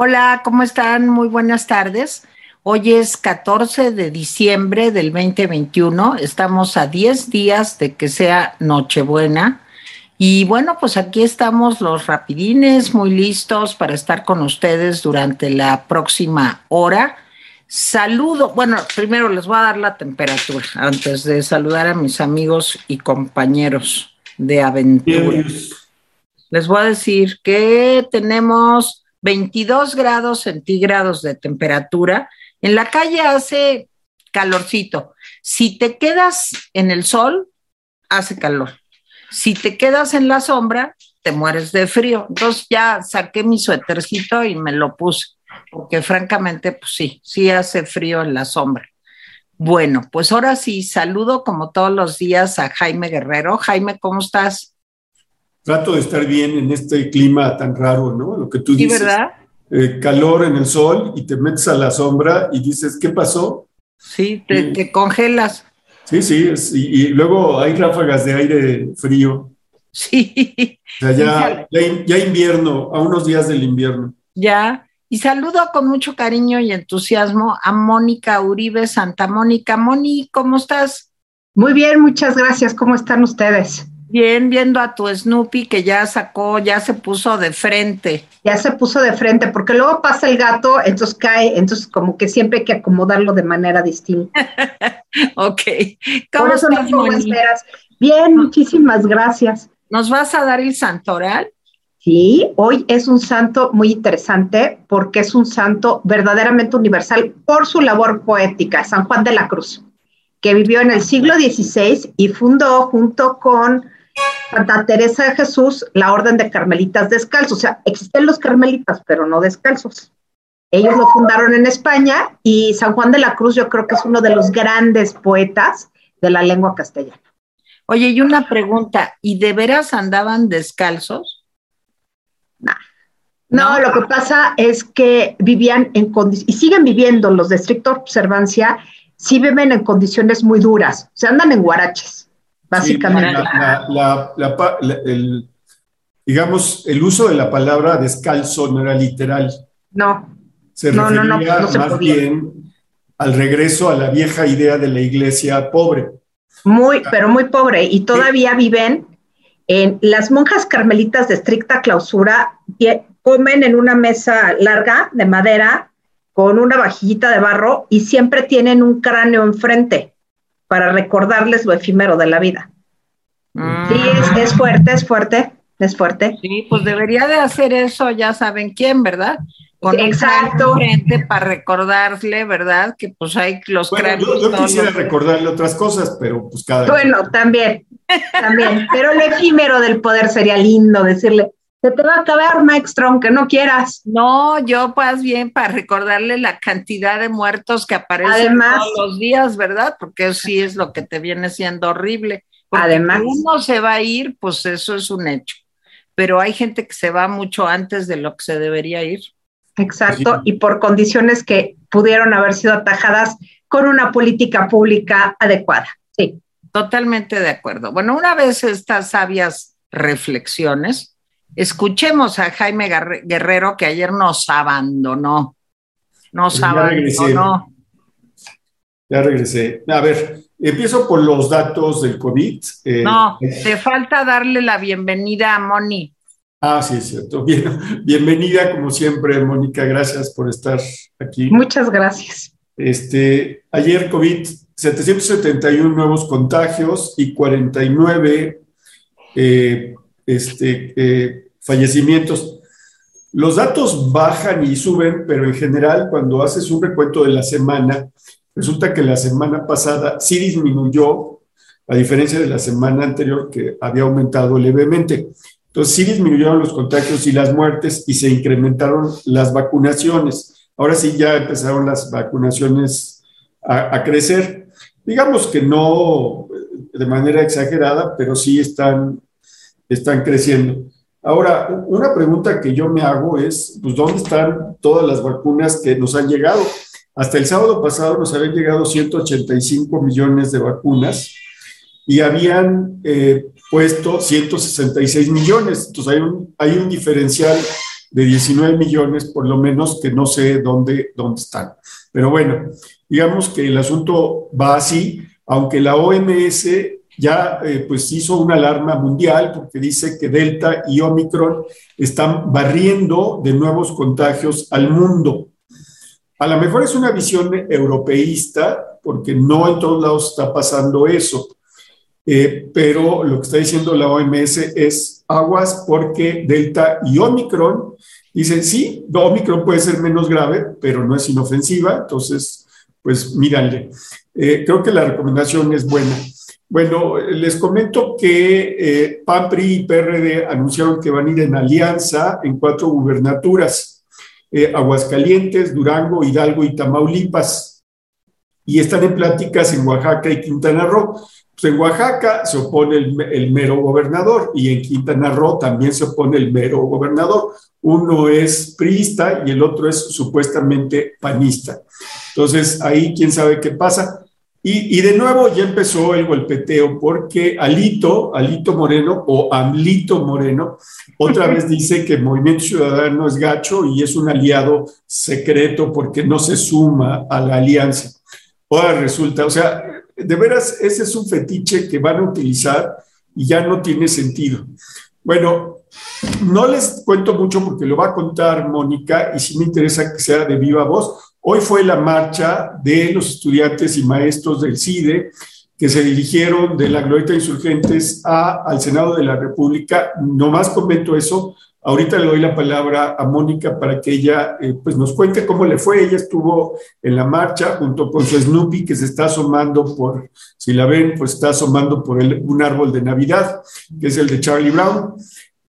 Hola, ¿cómo están? Muy buenas tardes. Hoy es 14 de diciembre del 2021. Estamos a 10 días de que sea Nochebuena. Y bueno, pues aquí estamos los rapidines, muy listos para estar con ustedes durante la próxima hora. Saludo, bueno, primero les voy a dar la temperatura antes de saludar a mis amigos y compañeros de aventura. Les voy a decir que tenemos 22 grados centígrados de temperatura. En la calle hace calorcito. Si te quedas en el sol, hace calor. Si te quedas en la sombra, te mueres de frío. Entonces ya saqué mi suétercito y me lo puse, porque francamente, pues sí, sí hace frío en la sombra. Bueno, pues ahora sí, saludo como todos los días a Jaime Guerrero. Jaime, ¿cómo estás? Trato de estar bien en este clima tan raro, ¿no? Lo que tú dices. Sí, ¿verdad? Eh, calor en el sol y te metes a la sombra y dices, ¿qué pasó? Sí, te, congelas. Sí, sí, y, luego hay ráfagas de aire frío. Sí. O sea, ya, ya, invierno, a unos días del invierno. Ya. Y saludo con mucho cariño y entusiasmo a Mónica Uribe Santa Mónica. Moni, ¿cómo estás? Muy bien, muchas gracias. ¿Cómo están ustedes? Bien, viendo a tu Snoopy que ya sacó, ya se puso de frente. Ya se puso de frente, porque luego pasa el gato, entonces cae, entonces como que siempre hay que acomodarlo de manera distinta. ok. ¿Cómo Por no esperas. Bien, muchísimas gracias. ¿Nos vas a dar el santoral? Sí, hoy es un santo muy interesante porque es un santo verdaderamente universal por su labor poética, San Juan de la Cruz, que vivió en el siglo XVI y fundó junto con Santa Teresa de Jesús, la orden de carmelitas descalzos. O sea, existen los carmelitas, pero no descalzos. Ellos lo fundaron en España y San Juan de la Cruz yo creo que es uno de los grandes poetas de la lengua castellana. Oye, y una pregunta, ¿y de veras andaban descalzos? No, lo que pasa es que vivían en condiciones, y siguen viviendo los de estricta observancia, sí viven en condiciones muy duras, se andan en guaraches básicamente. el, digamos, el uso de la palabra descalzo no era literal. No. Se refería más bien al regreso a la vieja idea de la iglesia pobre. Muy, pero muy pobre. Y todavía viven en las monjas carmelitas de estricta clausura, comen en una mesa larga de madera con una vajillita de barro y siempre tienen un cráneo enfrente para recordarles lo efímero de la vida. Sí, es, fuerte, es fuerte, es fuerte. Sí, pues debería de hacer eso, ya saben quién, ¿verdad? Con Exacto. frente para recordarle, ¿verdad? Que pues hay los bueno, Yo, quisiera recordarle otras cosas, pero pues cada Bueno, también, también. pero el efímero del poder sería lindo decirle, se te va a acabar, maestro, aunque no quieras. No, yo pues bien para recordarle la cantidad de muertos que aparecen todos los días, ¿verdad? Porque sí es lo que te viene siendo horrible. Además. uno se va a ir, pues eso es un hecho. Pero hay gente que se va mucho antes de lo que se debería ir. Exacto, y por condiciones que pudieron haber sido atajadas con una política pública adecuada. Sí. Totalmente de acuerdo. Bueno, una vez estas sabias reflexiones, Escuchemos a Jaime Guerrero que ayer nos abandonó. Nos abandonó. Ya regresé. A ver, empiezo por los datos del COVID. Eh, no, te falta darle la bienvenida a Moni. Ah, sí, es cierto. bienvenida, como siempre, Mónica. Gracias por estar aquí. Muchas gracias. Este, ayer COVID, 771 nuevos contagios y 49 eh, este, eh, fallecimientos. Los datos bajan y suben, pero en general cuando haces un recuento de la semana, resulta que la semana pasada sí disminuyó, a diferencia de la semana anterior que había aumentado levemente. Entonces sí disminuyeron los contagios y las muertes y se incrementaron las vacunaciones. Ahora sí ya empezaron las vacunaciones a, crecer. Digamos que no de manera exagerada, pero sí están, están creciendo. Ahora, una pregunta que yo me hago es, pues, ¿dónde están todas las vacunas que nos han llegado? Hasta el sábado pasado nos habían llegado 185 millones de vacunas y habían eh, puesto 166 millones. Entonces hay un, hay un diferencial de 19 millones, por lo menos, que no sé dónde, dónde están. Pero bueno, digamos que el asunto va así, aunque la OMS ya eh, pues hizo una alarma mundial porque dice que Delta y Omicron están barriendo de nuevos contagios al mundo. A lo mejor es una visión europeísta, porque no en todos lados está pasando eso. Eh, pero lo que está diciendo la OMS es aguas porque Delta y Omicron dicen, sí, Omicron puede ser menos grave, pero no es inofensiva, entonces, pues mírale. Eh, creo que la recomendación es buena. Bueno, les comento que eh, y PRD anunciaron que van a ir en alianza en cuatro gubernaturas, eh, Aguascalientes, Durango, Hidalgo y Tamaulipas, y están en pláticas en Oaxaca y Quintana Roo. Pues en Oaxaca se opone el, mero gobernador y en Quintana Roo también se opone el mero gobernador. Uno es priista y el otro es supuestamente panista. Entonces, ahí quién sabe qué pasa. Y, de nuevo ya empezó el golpeteo porque Alito, Alito Moreno o Amlito Moreno, otra vez dice que Movimiento Ciudadano es gacho y es un aliado secreto porque no se suma a la alianza. Ahora resulta, o sea, de veras, ese es un fetiche que van a utilizar y ya no tiene sentido. Bueno, no les cuento mucho porque lo va a contar Mónica y sí me interesa que sea de viva voz Hoy fue la marcha de los estudiantes y maestros del CIDE que se dirigieron de la Glorieta Insurgentes a, al Senado de la República. Nomás comento eso. Ahorita le doy la palabra a Mónica para que ella eh, pues nos cuente cómo le fue. Ella estuvo en la marcha junto con su Snoopy que se está asomando por, si la ven, pues está asomando por un árbol de Navidad, que es el de Charlie Brown.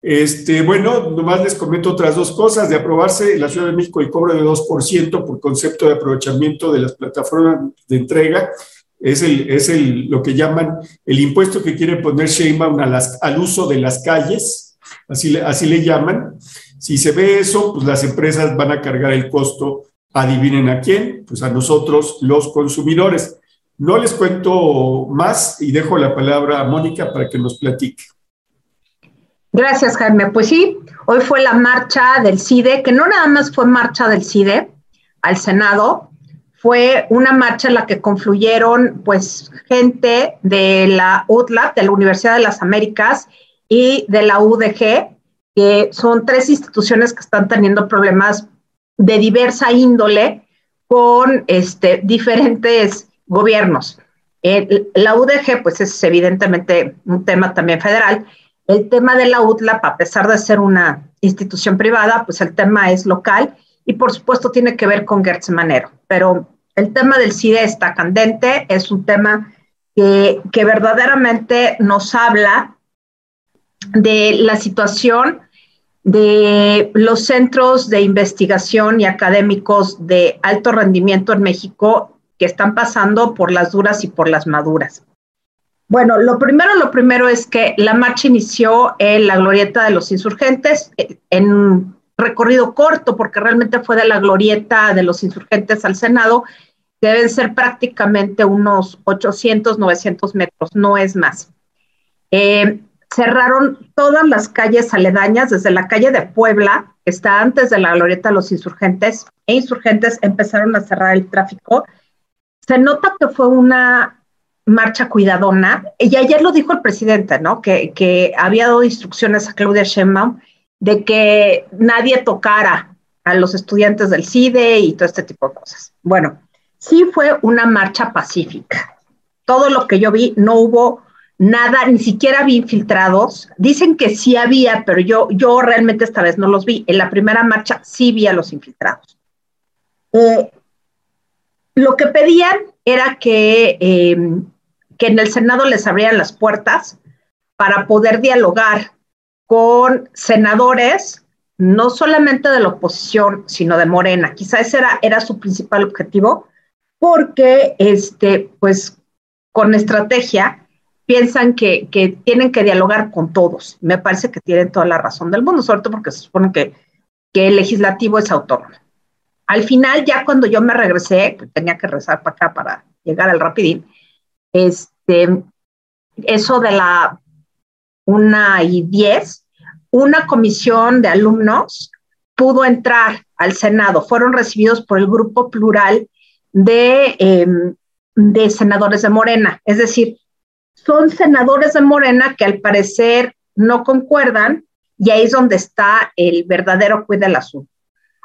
Este, bueno, nomás les comento otras dos cosas. De aprobarse en la Ciudad de México el cobro de 2% por concepto de aprovechamiento de las plataformas de entrega, es, el, es el, lo que llaman el impuesto que quiere poner Sheinbaum al uso de las calles, así así le llaman. Si se ve eso, pues las empresas van a cargar el costo, adivinen a quién, pues a nosotros los consumidores. No les cuento más y dejo la palabra a Mónica para que nos platique. Gracias, Jaime. Pues sí, hoy fue la marcha del CIDE, que no nada más fue marcha del CIDE al Senado, fue una marcha en la que confluyeron pues gente de la UTLAP, de la Universidad de las Américas y de la UDG, que son tres instituciones que están teniendo problemas de diversa índole con este, diferentes gobiernos. la UDG, pues es evidentemente un tema también federal, el tema de la UTLAP, a pesar de ser una institución privada, pues el tema es local y por supuesto tiene que ver con Gertz Manero. Pero el tema del CIDE está candente, es un tema que, que verdaderamente nos habla de la situación de los centros de investigación y académicos de alto rendimiento en México que están pasando por las duras y por las maduras. Bueno, lo primero, lo primero es que la marcha inició en la glorieta de los insurgentes, eh, en un recorrido corto, porque realmente fue de la glorieta de los insurgentes al Senado, deben ser prácticamente unos 800, 900 metros, no es más. Eh, cerraron todas las calles aledañas, desde la calle de Puebla, que está antes de la glorieta de los insurgentes, e insurgentes empezaron a cerrar el tráfico. Se nota que fue una marcha cuidadona. Y ayer lo dijo el presidente, ¿no? Que, que había dado instrucciones a Claudia Sheinbaum de que nadie tocara a los estudiantes del CIDE y todo este tipo de cosas. Bueno, sí fue una marcha pacífica. Todo lo que yo vi, no hubo nada, ni siquiera vi infiltrados. Dicen que sí había, pero yo, yo realmente esta vez no los vi. En la primera marcha sí vi a los infiltrados. Eh, lo que pedían era que eh, que en el Senado les abrieran las puertas para poder dialogar con senadores, no solamente de la oposición, sino de Morena. Quizá ese era, era su principal objetivo, porque este, pues, con estrategia piensan que, que, tienen que dialogar con todos. Me parece que tienen toda la razón del mundo, sobre todo porque se supone que, que el legislativo es autónomo. Al final, ya cuando yo me regresé, tenía que rezar para acá para llegar al rapidín, este, eso de la una y diez, una comisión de alumnos pudo entrar al Senado. Fueron recibidos por el grupo plural de, em, de senadores de Morena. Es decir, son senadores de Morena que al parecer no concuerdan y ahí es donde está el verdadero cuida del asunto.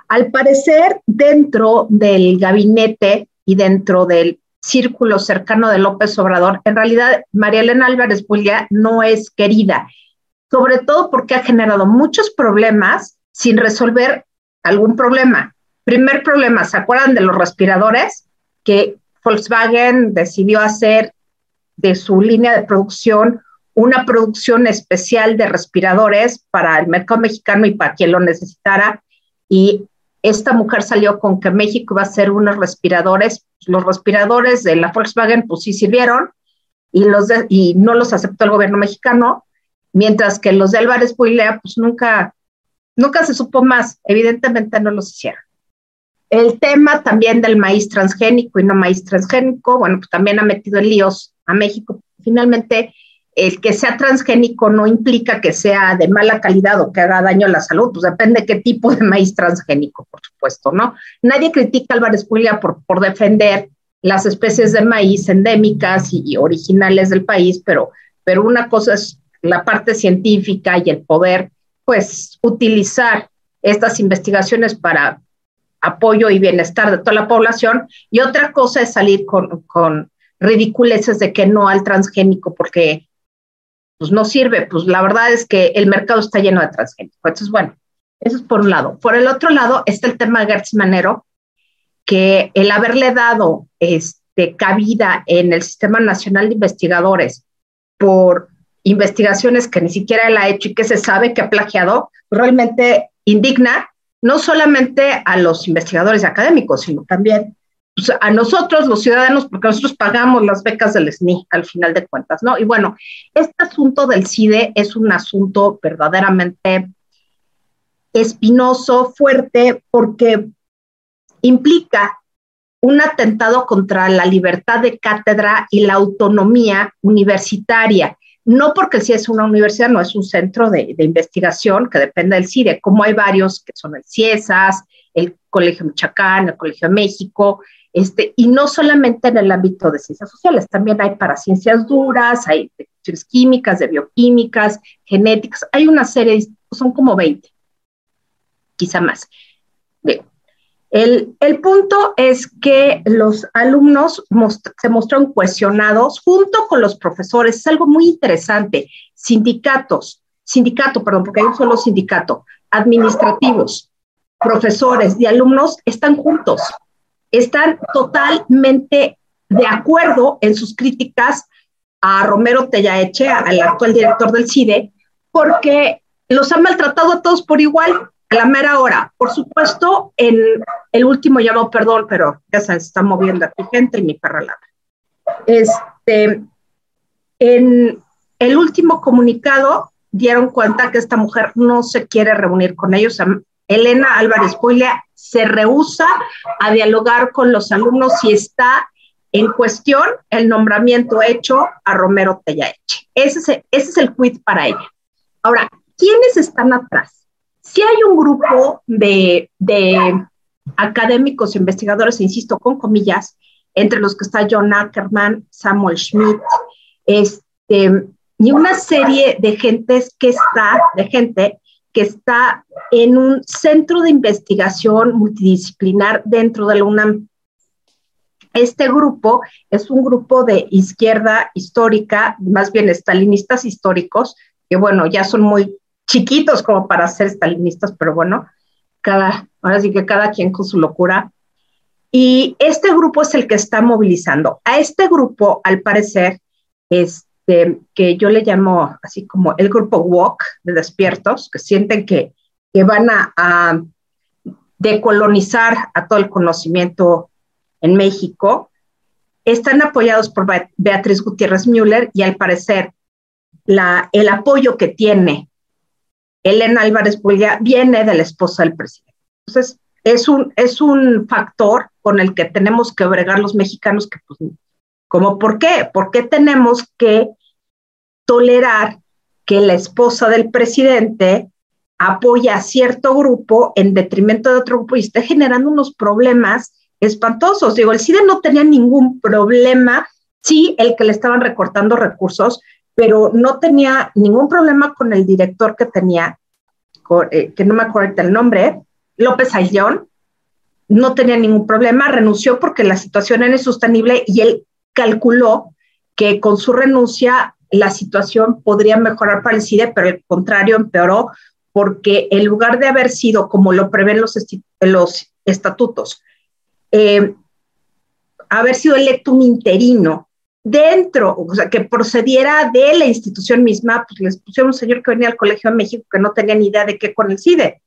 Al parecer, dentro del gabinete y dentro del círculo cercano de López Obrador, en realidad María Elena Álvarez Bulla no es querida, sobre todo porque ha generado muchos problemas sin resolver algún problema. Primer problema, ¿se acuerdan de los respiradores que Volkswagen decidió hacer de su línea de producción una producción especial de respiradores para el mercado mexicano y para quien lo necesitara? Y esta mujer salió con que México iba a hacer unos respiradores. Los respiradores de la Volkswagen, pues sí sirvieron y, los y no los aceptó el gobierno mexicano, mientras que los de Álvarez Puilea, pues nunca, nunca se supo más. Evidentemente no los hicieron. El tema también del maíz transgénico y no maíz transgénico, bueno, pues también ha metido en líos a México. Finalmente, el que sea transgénico no implica que sea de mala calidad o que haga daño a la salud, pues depende de qué tipo de maíz transgénico, por supuesto, ¿no? Nadie critica a Álvarez Pulia por, por defender las especies de maíz endémicas y, originales del país, pero, pero una cosa es la parte científica y el poder, pues, utilizar estas investigaciones para apoyo y bienestar de toda la población, y otra cosa es salir con, con ridiculeces de que no al transgénico, porque pues no sirve, pues la verdad es que el mercado está lleno de transgénicos. Entonces, bueno, eso es por un lado. Por el otro lado está el tema de Gertz Manero, que el haberle dado este, cabida en el Sistema Nacional de Investigadores por investigaciones que ni siquiera él ha hecho y que se sabe que ha plagiado, realmente indigna no solamente a los investigadores académicos, sino también pues, a nosotros, los ciudadanos, porque nosotros pagamos las becas del SNI al final de cuentas, ¿no? Y bueno, este asunto del CIDE es un asunto verdaderamente espinoso, fuerte, porque implica un atentado contra la libertad de cátedra y la autonomía universitaria. No porque el CIDE es una universidad, no es un centro de, investigación que depende del CIDE, como hay varios que son el CIESAS, el Colegio Michoacán, el Colegio de México, este, y no solamente en el ámbito de ciencias sociales, también hay para ciencias duras, hay de químicas, de bioquímicas, genéticas, hay una serie, son como 20, quizá más. el, el, punto es que los alumnos se mostraron cuestionados junto con los profesores, es algo muy interesante, sindicatos, sindicato, perdón, porque hay un solo sindicato, administrativos, profesores y alumnos están juntos están totalmente de acuerdo en sus críticas a Romero Tellaeche, al actual director del CIDE, porque los han maltratado a todos por igual a la mera hora. Por supuesto, en el último llamado, perdón, pero ya se está moviendo aquí gente y mi perra ladra. Este, en el último comunicado dieron cuenta que esta mujer no se quiere reunir con ellos. Elena Álvarez Puiglia se rehúsa a dialogar con los alumnos si está en cuestión el nombramiento hecho a Romero Tellaeche. Ese es, el, ese quid para ella. Ahora, ¿quiénes están atrás? Si hay un grupo de, de académicos, investigadores, insisto, con comillas, entre los que está John Ackerman, Samuel Schmidt, este, y una serie de gentes que está, de gente que está en un centro de investigación multidisciplinar dentro de la UNAM. Este grupo es un grupo de izquierda histórica, más bien estalinistas históricos, que bueno, ya son muy chiquitos como para ser estalinistas, pero bueno, cada, ahora sí que cada quien con su locura. Y este grupo es el que está movilizando. A este grupo, al parecer, es, que yo le llamo así como el grupo walk de despiertos, que sienten que, que van a, decolonizar a todo el conocimiento en México, están apoyados por Beatriz Gutiérrez Müller y al parecer ¿Cómo por qué? ¿Por qué tenemos que tolerar que la esposa del presidente apoya a cierto grupo en detrimento de otro grupo y está generando unos problemas espantosos. Digo, el CIDE no tenía ningún problema, sí, el que le estaban recortando recursos, pero no tenía ningún problema con el director que tenía, eh, que no me acuerdo el nombre, López Ayllón, no tenía ningún problema, renunció porque la situación era insostenible y él calculó que con su renuncia la situación podría mejorar para el CIDE, pero al contrario empeoró porque en lugar de haber sido como lo prevén los, estatutos, eh, haber sido electo un interino dentro, o sea, que procediera de la institución misma, pues les pusieron un señor que venía al Colegio de México que no tenía ni idea de qué con el CIDE.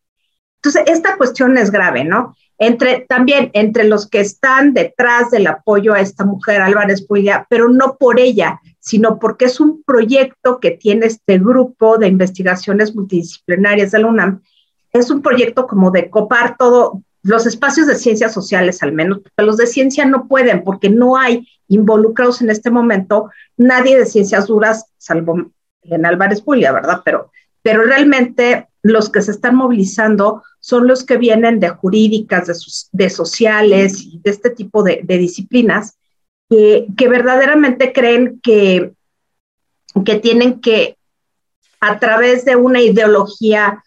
Entonces, esta cuestión es grave, ¿no? Entre, también entre los que están detrás del apoyo a esta mujer, Álvarez Puya, pero no por ella, sino porque es un proyecto que tiene este grupo de investigaciones multidisciplinarias de la UNAM. Es un proyecto como de copar todo, los espacios de ciencias sociales al menos, porque los de ciencia no pueden, porque no hay involucrados en este momento nadie de ciencias duras, salvo en Álvarez Puya, ¿verdad? Pero, pero realmente los que se están movilizando son los que vienen de jurídicas, de, sociales y de este tipo de, disciplinas, que, verdaderamente creen que, que tienen que, a través de una ideología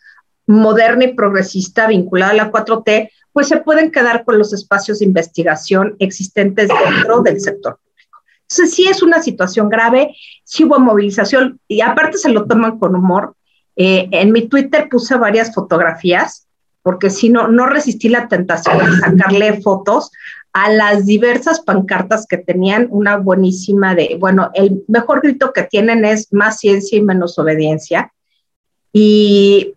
moderna y progresista vinculada a la 4T, pues se pueden quedar con los espacios de investigación existentes dentro del sector público. Entonces, sí es una situación grave, sí hubo movilización y aparte se lo toman con humor. Eh, en mi Twitter puse varias fotografías porque si no, no resistí la tentación de sacarle fotos a las diversas pancartas que tenían, una buenísima de, bueno, el mejor grito que tienen es más ciencia y menos obediencia. Y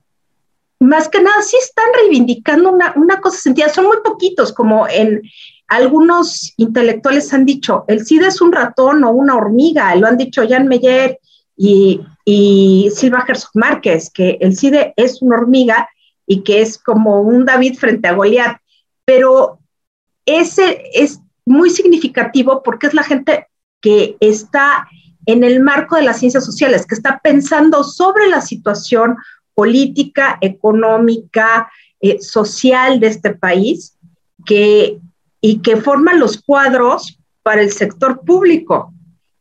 más que nada, sí están reivindicando una, una cosa sentida, son muy poquitos, como en algunos intelectuales han dicho, el SIDA es un ratón o una hormiga, lo han dicho Jan Meyer y y Silva Herzog Márquez, que el CIDE es una hormiga y que es como un David frente a Goliat, pero ese es muy significativo porque es la gente que está en el marco de las ciencias sociales, que está pensando sobre la situación política, económica, eh, social de este país, que, y que forman los cuadros para el sector público.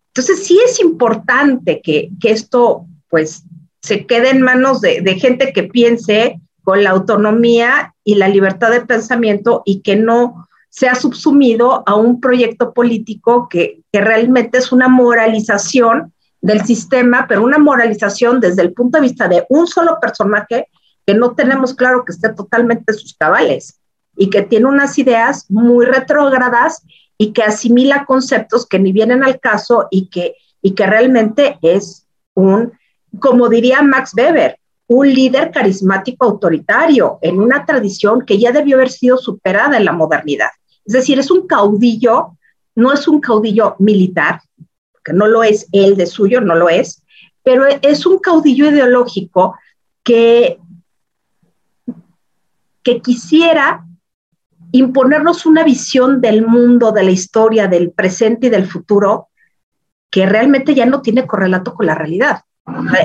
Entonces, sí es importante que, esto, pues, se quede en manos de, gente que piense con la autonomía y la libertad de pensamiento y que no sea subsumido a un proyecto político que, que, realmente es una moralización del sistema, pero una moralización desde el punto de vista de un solo personaje que no tenemos claro que esté totalmente sus cabales y que tiene unas ideas muy retrógradas y que asimila conceptos que ni vienen al caso y que, y que realmente es un, como diría Max Weber, un líder carismático autoritario en una tradición que ya debió haber sido superada en la modernidad. Es decir, es un caudillo, no es un caudillo militar, que no lo es él de suyo, no lo es, pero es un caudillo ideológico que, que quisiera imponernos una visión del mundo, de la historia, del presente y del futuro que realmente ya no tiene correlato con la realidad.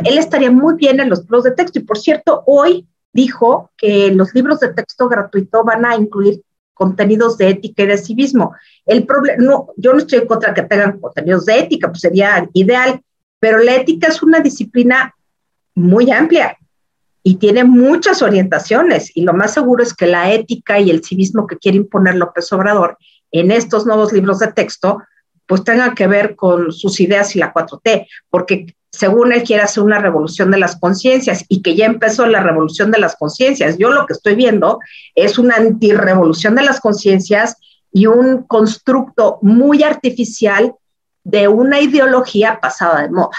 Él estaría muy bien en los libros de texto y por cierto, hoy dijo que los libros de texto gratuito van a incluir contenidos de ética y de civismo. El problema, no, yo no estoy en contra que tengan contenidos de ética, pues sería ideal, pero la ética es una disciplina muy amplia y tiene muchas orientaciones y lo más seguro es que la ética y el civismo que quiere imponer López Obrador en estos nuevos libros de texto pues tengan que ver con sus ideas y la 4T, porque según él quiere hacer una revolución de las conciencias y que ya empezó la revolución de las conciencias. Yo lo que estoy viendo es una antirrevolución de las conciencias y un constructo muy artificial de una ideología pasada de moda.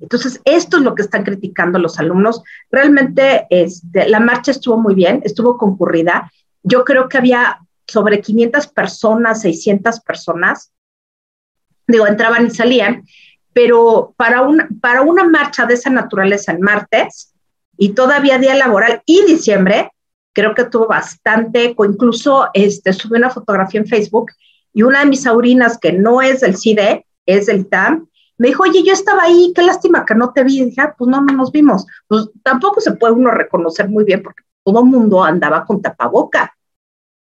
Entonces, esto es lo que están criticando los alumnos. Realmente este, la marcha estuvo muy bien, estuvo concurrida. Yo creo que había sobre 500 personas, 600 personas. Digo, entraban y salían, pero para una, para una marcha de esa naturaleza en martes y todavía día laboral y diciembre, creo que tuvo bastante eco. Incluso este, subí una fotografía en Facebook y una de mis aurinas que no es del CIDE, es del TAM, Me dijo, oye, yo estaba ahí, qué lástima que no te vi. Dije, ah, pues no, no nos vimos. Pues tampoco se puede uno reconocer muy bien porque todo el mundo andaba con tapaboca.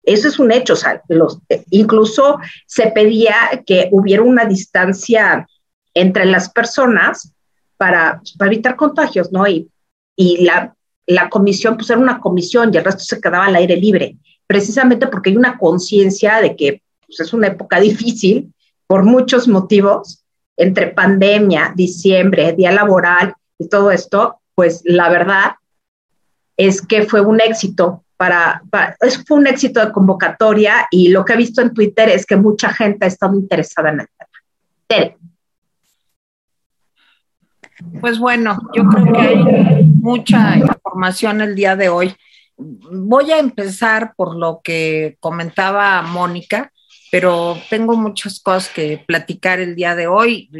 Eso es un hecho, o sea, los, incluso se pedía que hubiera una distancia entre las personas para, para evitar contagios, ¿no? Y, y la, la comisión, pues era una comisión y el resto se quedaba al aire libre, precisamente porque hay una conciencia de que pues, es una época difícil por muchos motivos, entre pandemia, diciembre, día laboral y todo esto, pues la verdad es que fue un éxito para, fue un éxito de convocatoria y lo que he visto en Twitter es que mucha gente ha estado interesada en el tema. Tere. Pues bueno, yo creo que hay mucha información el día de hoy. Voy a empezar por lo que comentaba Mónica, pero tengo muchas cosas que platicar el día de hoy.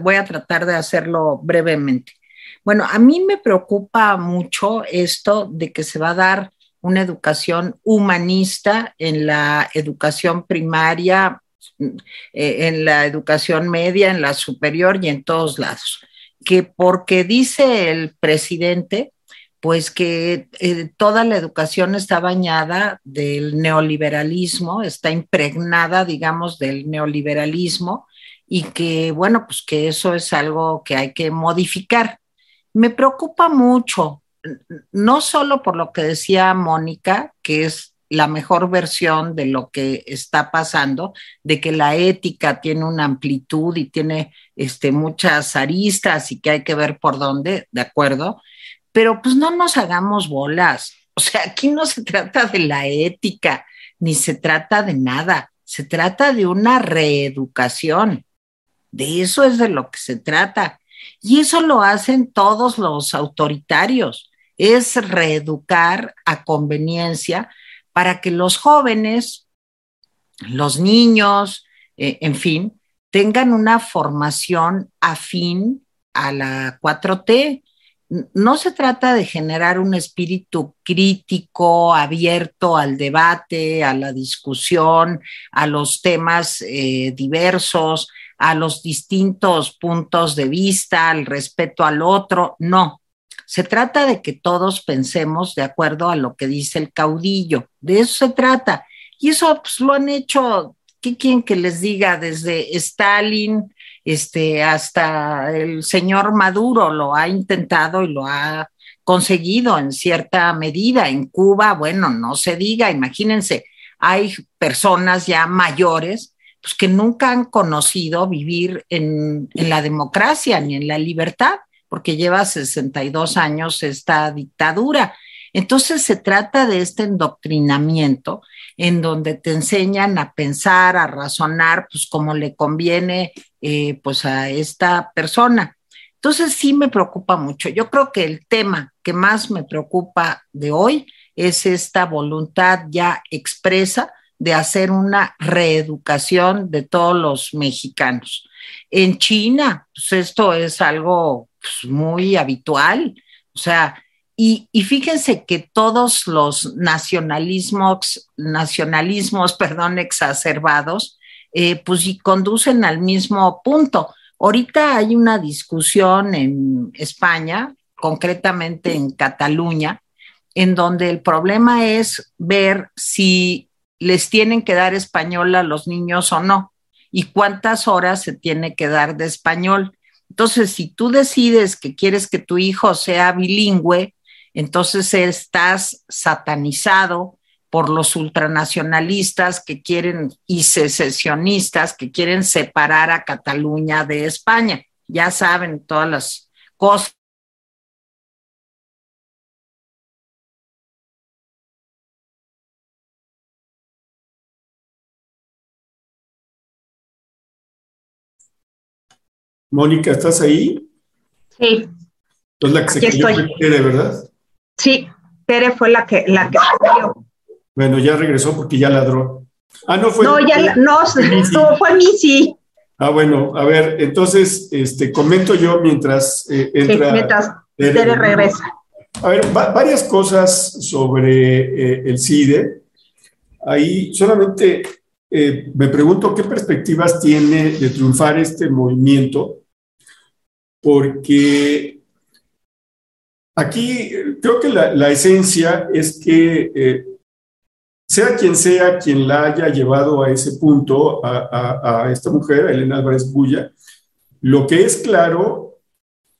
Voy a tratar de hacerlo brevemente. Bueno, a mí me preocupa mucho esto de que se va a dar una educación humanista en la educación primaria, eh, en la educación media, en la superior y en todos lados. Que porque dice el presidente, pues que eh, toda la educación está bañada del neoliberalismo, está impregnada, digamos, del neoliberalismo y que, bueno, pues que eso es algo que hay que modificar. Me preocupa mucho no solo por lo que decía Mónica, que es la mejor versión de lo que está pasando, de que la ética tiene una amplitud y tiene este, muchas aristas y que hay que ver por dónde, ¿de acuerdo? Pero pues no nos hagamos bolas. O sea, aquí no se trata de la ética, ni se trata de nada, se trata de una reeducación. De eso es de lo que se trata. Y eso lo hacen todos los autoritarios es reeducar a conveniencia para que los jóvenes, los niños, eh, en fin, tengan una formación afín a la 4T. No se trata de generar un espíritu crítico, abierto al debate, a la discusión, a los temas eh, diversos, a los distintos puntos de vista, al respeto al otro. No, se trata de que todos pensemos de acuerdo a lo que dice el caudillo. De eso se trata. Y eso pues, lo han hecho, ¿qué quieren que les diga? Desde Stalin este, hasta el señor Maduro lo ha intentado y lo ha conseguido en cierta medida. En Cuba, bueno, no se diga, imagínense, hay personas ya mayores pues, que nunca han conocido vivir en, en la democracia ni en la libertad porque lleva 62 años esta dictadura. Entonces se trata de este endoctrinamiento en donde te enseñan a pensar, a razonar, pues como le conviene eh, pues a esta persona. Entonces sí me preocupa mucho. Yo creo que el tema que más me preocupa de hoy es esta voluntad ya expresa de hacer una reeducación de todos los mexicanos. En China, pues esto es algo pues, muy habitual. O sea, y, fíjense que todos los nacionalismos, nacionalismos, perdón, exacerbados, eh, pues conducen al mismo punto. Ahorita hay una discusión en España, concretamente en Cataluña, en donde el problema es ver si les tienen que dar español a los niños o no y cuántas horas se tiene que dar de español. Entonces, si tú decides que quieres que tu hijo sea bilingüe, entonces estás satanizado por los ultranacionalistas que quieren y secesionistas que quieren separar a Cataluña de España. Ya saben todas las cosas Mónica, ¿estás ahí? Sí. Entonces la que se cayó fue Tere, ¿verdad? Sí, Tere fue la que la que Bueno, ya regresó porque ya ladró. Ah, no fue. No, ya no, no fue Missy. Ah, bueno, a ver, entonces, este, comento yo mientras eh, entra. Sí, mientras Tere, regresa. A ver, varias cosas sobre eh, el CIDE. Ahí solamente eh, me pregunto qué perspectivas tiene de triunfar este movimiento porque aquí creo que la, esencia es que eh, sea quien sea quien la haya llevado a ese punto, a, esta mujer, a Elena Álvarez Bulla, lo que es claro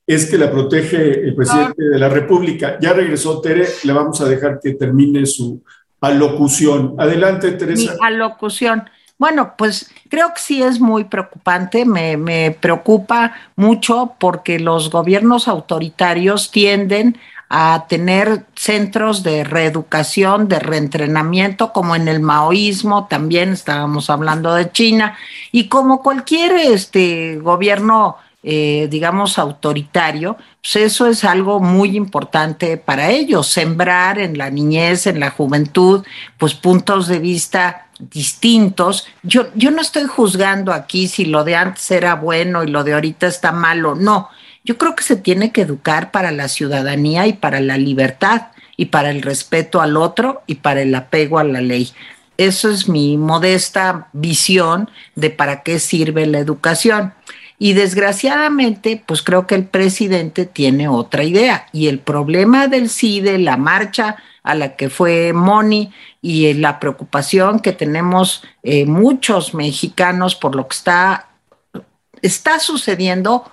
es que la protege el presidente de la República. Ya regresó Tere, le vamos a dejar que termine su alocución. Adelante, Teresa. Mi alocución. Bueno, pues creo que sí es muy preocupante, me, preocupa mucho porque los gobiernos autoritarios tienden a tener centros de reeducación, de reentrenamiento, como en el maoísmo, también estábamos hablando de China, y como cualquier este, gobierno, eh, digamos, autoritario, pues eso es algo muy importante para ellos, sembrar en la niñez, en la juventud, pues puntos de vista distintos. Yo, yo no estoy juzgando aquí si lo de antes era bueno y lo de ahorita está malo, no yo creo que se tiene que educar para la ciudadanía y para la libertad y para el respeto al otro y para el apego a la ley. Eso es mi modesta visión de para qué sirve la educación. Y desgraciadamente, pues creo que el presidente tiene otra idea. Y el problema del CIDE, la marcha a la que fue Moni y la preocupación que tenemos eh, muchos mexicanos por lo que está, está sucediendo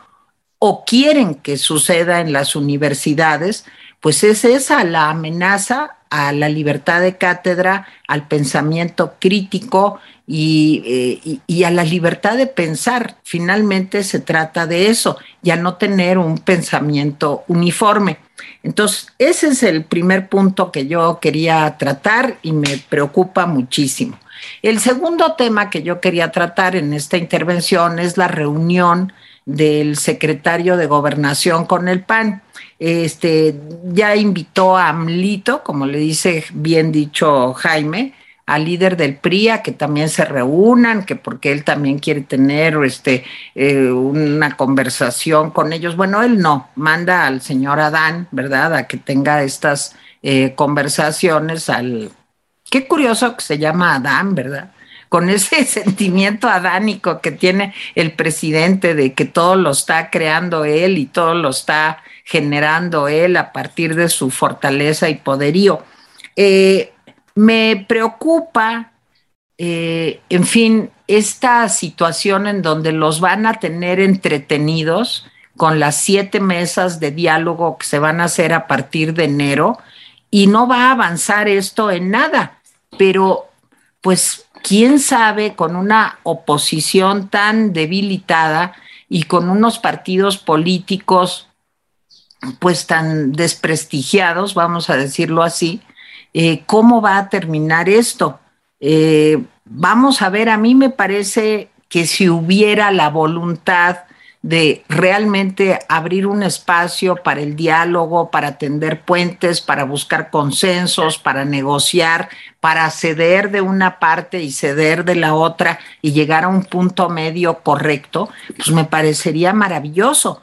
o quieren que suceda en las universidades, pues es esa la amenaza a la libertad de cátedra, al pensamiento crítico y, eh, a la libertad de pensar. Finalmente se trata de eso, ya no tener un pensamiento uniforme. Entonces, ese es el primer punto que yo quería tratar y me preocupa muchísimo. El segundo tema que yo quería tratar en esta intervención es la reunión del secretario de gobernación con el PAN. Este, ya invitó a AMLITO, como le dice bien dicho Jaime, al líder del PRIA, que también se reúnan, que porque él también quiere tener este, eh, una conversación con ellos. Bueno, él no, manda al señor Adán, ¿verdad?, a que tenga estas eh, conversaciones al... Qué curioso que se llama Adán, ¿verdad? con ese sentimiento adánico que tiene el presidente de que todo lo está creando él y todo lo está generando él a partir de su fortaleza y poderío. Eh, me preocupa, eh, en fin, esta situación en donde los van a tener entretenidos con las siete mesas de diálogo que se van a hacer a partir de enero y no va a avanzar esto en nada, pero pues quién sabe, con una oposición tan debilitada y con unos partidos políticos pues tan desprestigiados, vamos a decirlo así, eh, ¿cómo va a terminar esto? Eh, vamos a ver, a mí me parece que si hubiera la voluntad de realmente abrir un espacio para el diálogo, para tender puentes, para buscar consensos, para negociar, para ceder de una parte y ceder de la otra y llegar a un punto medio correcto, pues me parecería maravilloso.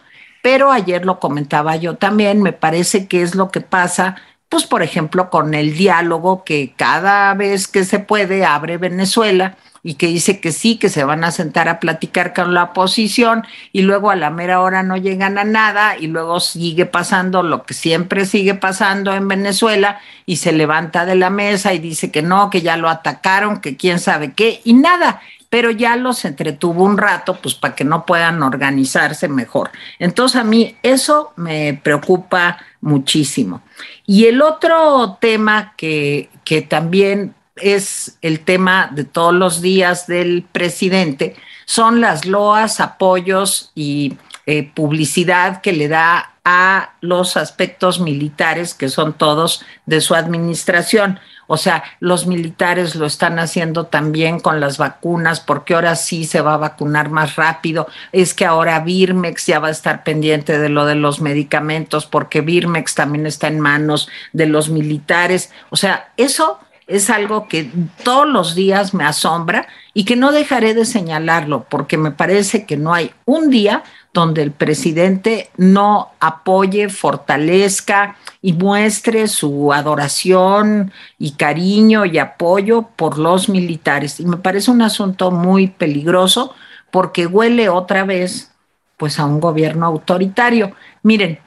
Pero ayer lo comentaba yo también, me parece que es lo que pasa pues por ejemplo con el diálogo que cada vez que se puede abre Venezuela y que dice que sí, que se van a sentar a platicar con la oposición y luego a la mera hora no llegan a nada y luego sigue pasando lo que siempre sigue pasando en Venezuela y se levanta de la mesa y dice que no, que ya lo atacaron, que quién sabe qué y nada pero ya los entretuvo un rato, pues para que no puedan organizarse mejor. Entonces a mí eso me preocupa muchísimo. Y el otro tema que, que también es el tema de todos los días del presidente, son las loas, apoyos y eh, publicidad que le da a los aspectos militares, que son todos de su administración. O sea, los militares lo están haciendo también con las vacunas, porque ahora sí se va a vacunar más rápido. Es que ahora Birmex ya va a estar pendiente de lo de los medicamentos, porque Birmex también está en manos de los militares. O sea, eso es algo que todos los días me asombra y que no dejaré de señalarlo porque me parece que no hay un día donde el presidente no apoye, fortalezca y muestre su adoración y cariño y apoyo por los militares. Y me parece un asunto muy peligroso porque huele otra vez pues a un gobierno autoritario. Miren,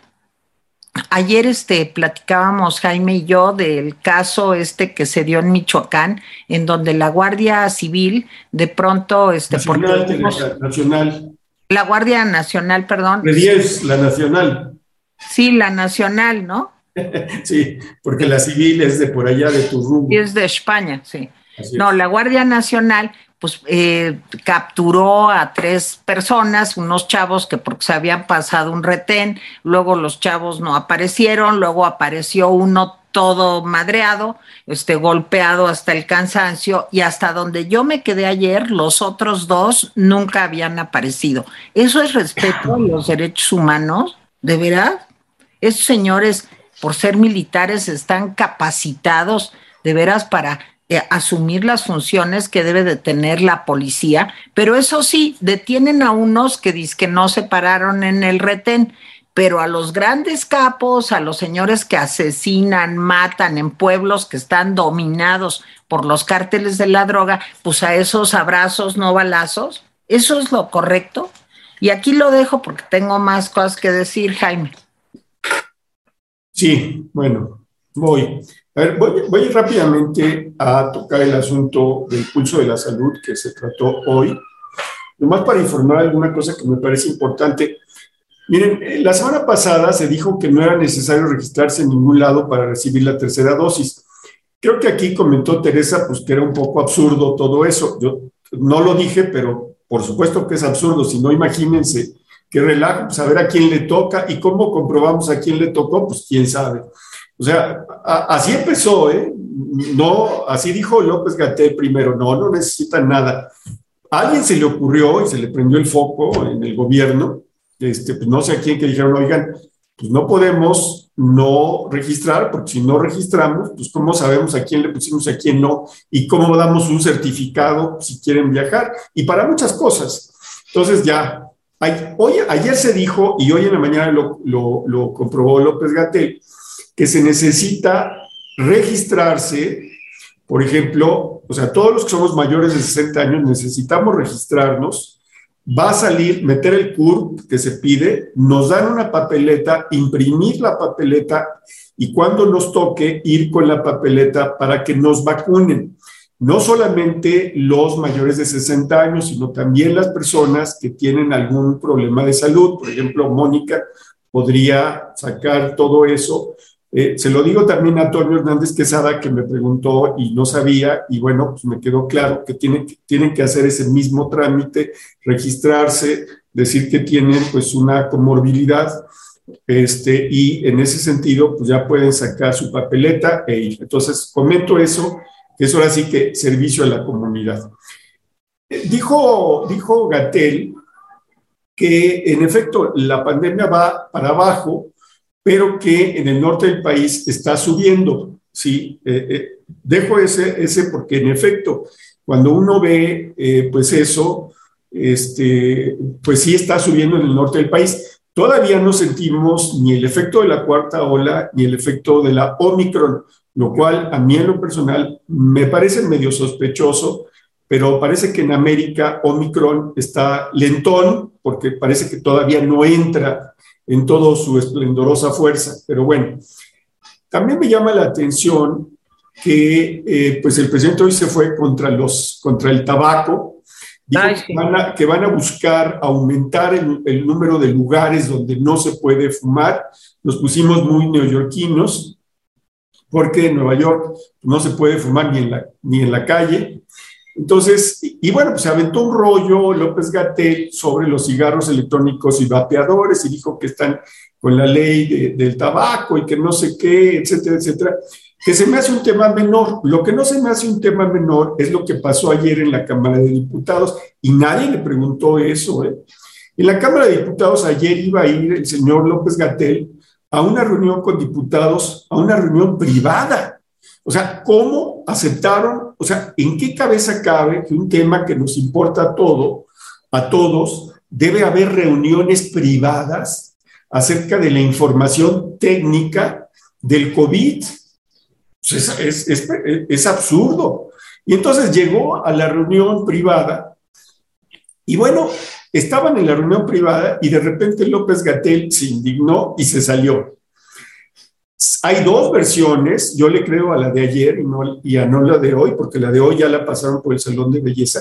ayer este platicábamos Jaime y yo del caso este que se dio en Michoacán, en donde la Guardia Civil de pronto este nacional, nacional. La Guardia Nacional, perdón. De 10, la nacional. Sí, la nacional, ¿no? sí, porque la civil es de por allá de tu rumbo. Y es de España, sí. no, la Guardia Nacional pues eh, capturó a tres personas, unos chavos que porque se habían pasado un retén, luego los chavos no aparecieron, luego apareció uno todo madreado, este golpeado hasta el cansancio y hasta donde yo me quedé ayer, los otros dos nunca habían aparecido. Eso es respeto a los derechos humanos, de verdad. Esos señores, por ser militares, están capacitados de veras para eh, asumir las funciones que debe de tener la policía, pero eso sí, detienen a unos que dicen que no se pararon en el retén, pero a los grandes capos, a los señores que asesinan, matan en pueblos que están dominados por los cárteles de la droga, pues a esos abrazos, no balazos, eso es lo correcto. Y aquí lo dejo porque tengo más cosas que decir, Jaime. Sí, bueno, voy. A ver, voy, rápidamente a tocar el asunto del pulso de la salud que se trató hoy. Nomás para informar alguna cosa que me parece importante. Miren, eh, la semana pasada se dijo que no era necesario registrarse en ningún lado para recibir la tercera dosis. Creo que aquí comentó Teresa, pues que era un poco absurdo todo eso. Yo no lo dije, pero por supuesto que es absurdo. Si no, imagínense qué relajo, pues, a quién le toca y cómo comprobamos a quién le tocó, pues quién sabe. O sea, así empezó, ¿eh? No, así dijo López Gatel primero, no, no necesitan nada. A alguien se le ocurrió y se le prendió el foco en el gobierno, este, pues no sé a quién que dijeron, oigan, pues no podemos no registrar, porque si no registramos, pues cómo sabemos a quién le pusimos, a quién no, y cómo damos un certificado si quieren viajar, y para muchas cosas. Entonces ya, hoy, ayer se dijo, y hoy en la mañana lo, lo, lo comprobó López Gatel, que se necesita registrarse, por ejemplo, o sea, todos los que somos mayores de 60 años necesitamos registrarnos, va a salir, meter el CURP que se pide, nos dan una papeleta, imprimir la papeleta y cuando nos toque ir con la papeleta para que nos vacunen. No solamente los mayores de 60 años, sino también las personas que tienen algún problema de salud. Por ejemplo, Mónica podría sacar todo eso eh, se lo digo también a Antonio Hernández Quesada, que me preguntó y no sabía, y bueno, pues me quedó claro que tienen, tienen que hacer ese mismo trámite, registrarse, decir que tienen pues una comorbilidad, este, y en ese sentido, pues ya pueden sacar su papeleta e ir. Entonces, comento eso, que es ahora sí que servicio a la comunidad. Eh, dijo, dijo Gatel que en efecto la pandemia va para abajo, pero que en el norte del país está subiendo. Sí, eh, eh, dejo ese, ese porque en efecto, cuando uno ve eh, pues eso, este, pues sí está subiendo en el norte del país. Todavía no sentimos ni el efecto de la cuarta ola ni el efecto de la Omicron, lo cual a mí en lo personal me parece medio sospechoso, pero parece que en América Omicron está lentón porque parece que todavía no entra en toda su esplendorosa fuerza. Pero bueno, también me llama la atención que eh, pues el presidente hoy se fue contra, los, contra el tabaco, que, van a, buscar aumentar el, número de lugares donde no se puede fumar. Nos pusimos muy neoyorquinos, porque en Nueva York no se puede fumar ni en la, ni en la calle. Entonces, y, bueno, pues se aventó un rollo López Gatel sobre los cigarros electrónicos y vapeadores y dijo que están con la ley del tabaco y que no sé qué, etcétera, etcétera, que se me hace un tema menor. Lo que no se me hace un tema menor es lo que pasó ayer en la Cámara de Diputados y nadie le preguntó eso. ¿eh? En la Cámara de Diputados ayer iba a ir el señor López Gatel a una reunión con diputados, a una reunión privada o sea, ¿cómo aceptaron? O sea, ¿en qué cabeza cabe que un tema que nos importa a todo, a todos, debe haber reuniones privadas acerca de la información técnica del COVID? Pues es, es absurdo. Y entonces llegó a la reunión privada y bueno, estaban en la reunión privada y de repente López Gatel se indignó y se salió. Hay dos versiones, yo le creo a la de ayer y, no, a no la de hoy, porque la de hoy ya la pasaron por el Salón de Belleza.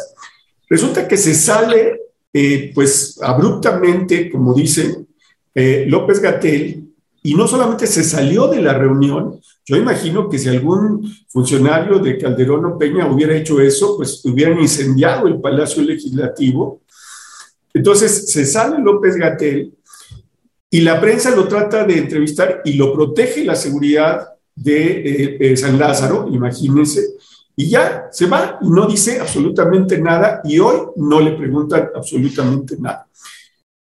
Resulta que se sale, eh, pues abruptamente, como dicen, eh, López Gatel, y no solamente se salió de la reunión, yo imagino que si algún funcionario de Calderón o Peña hubiera hecho eso, pues hubieran incendiado el Palacio Legislativo. Entonces se sale López Gatel y la prensa lo trata de entrevistar y lo protege la seguridad de eh, San Lázaro, imagínense, y ya se va y no dice absolutamente nada y hoy no le preguntan absolutamente nada.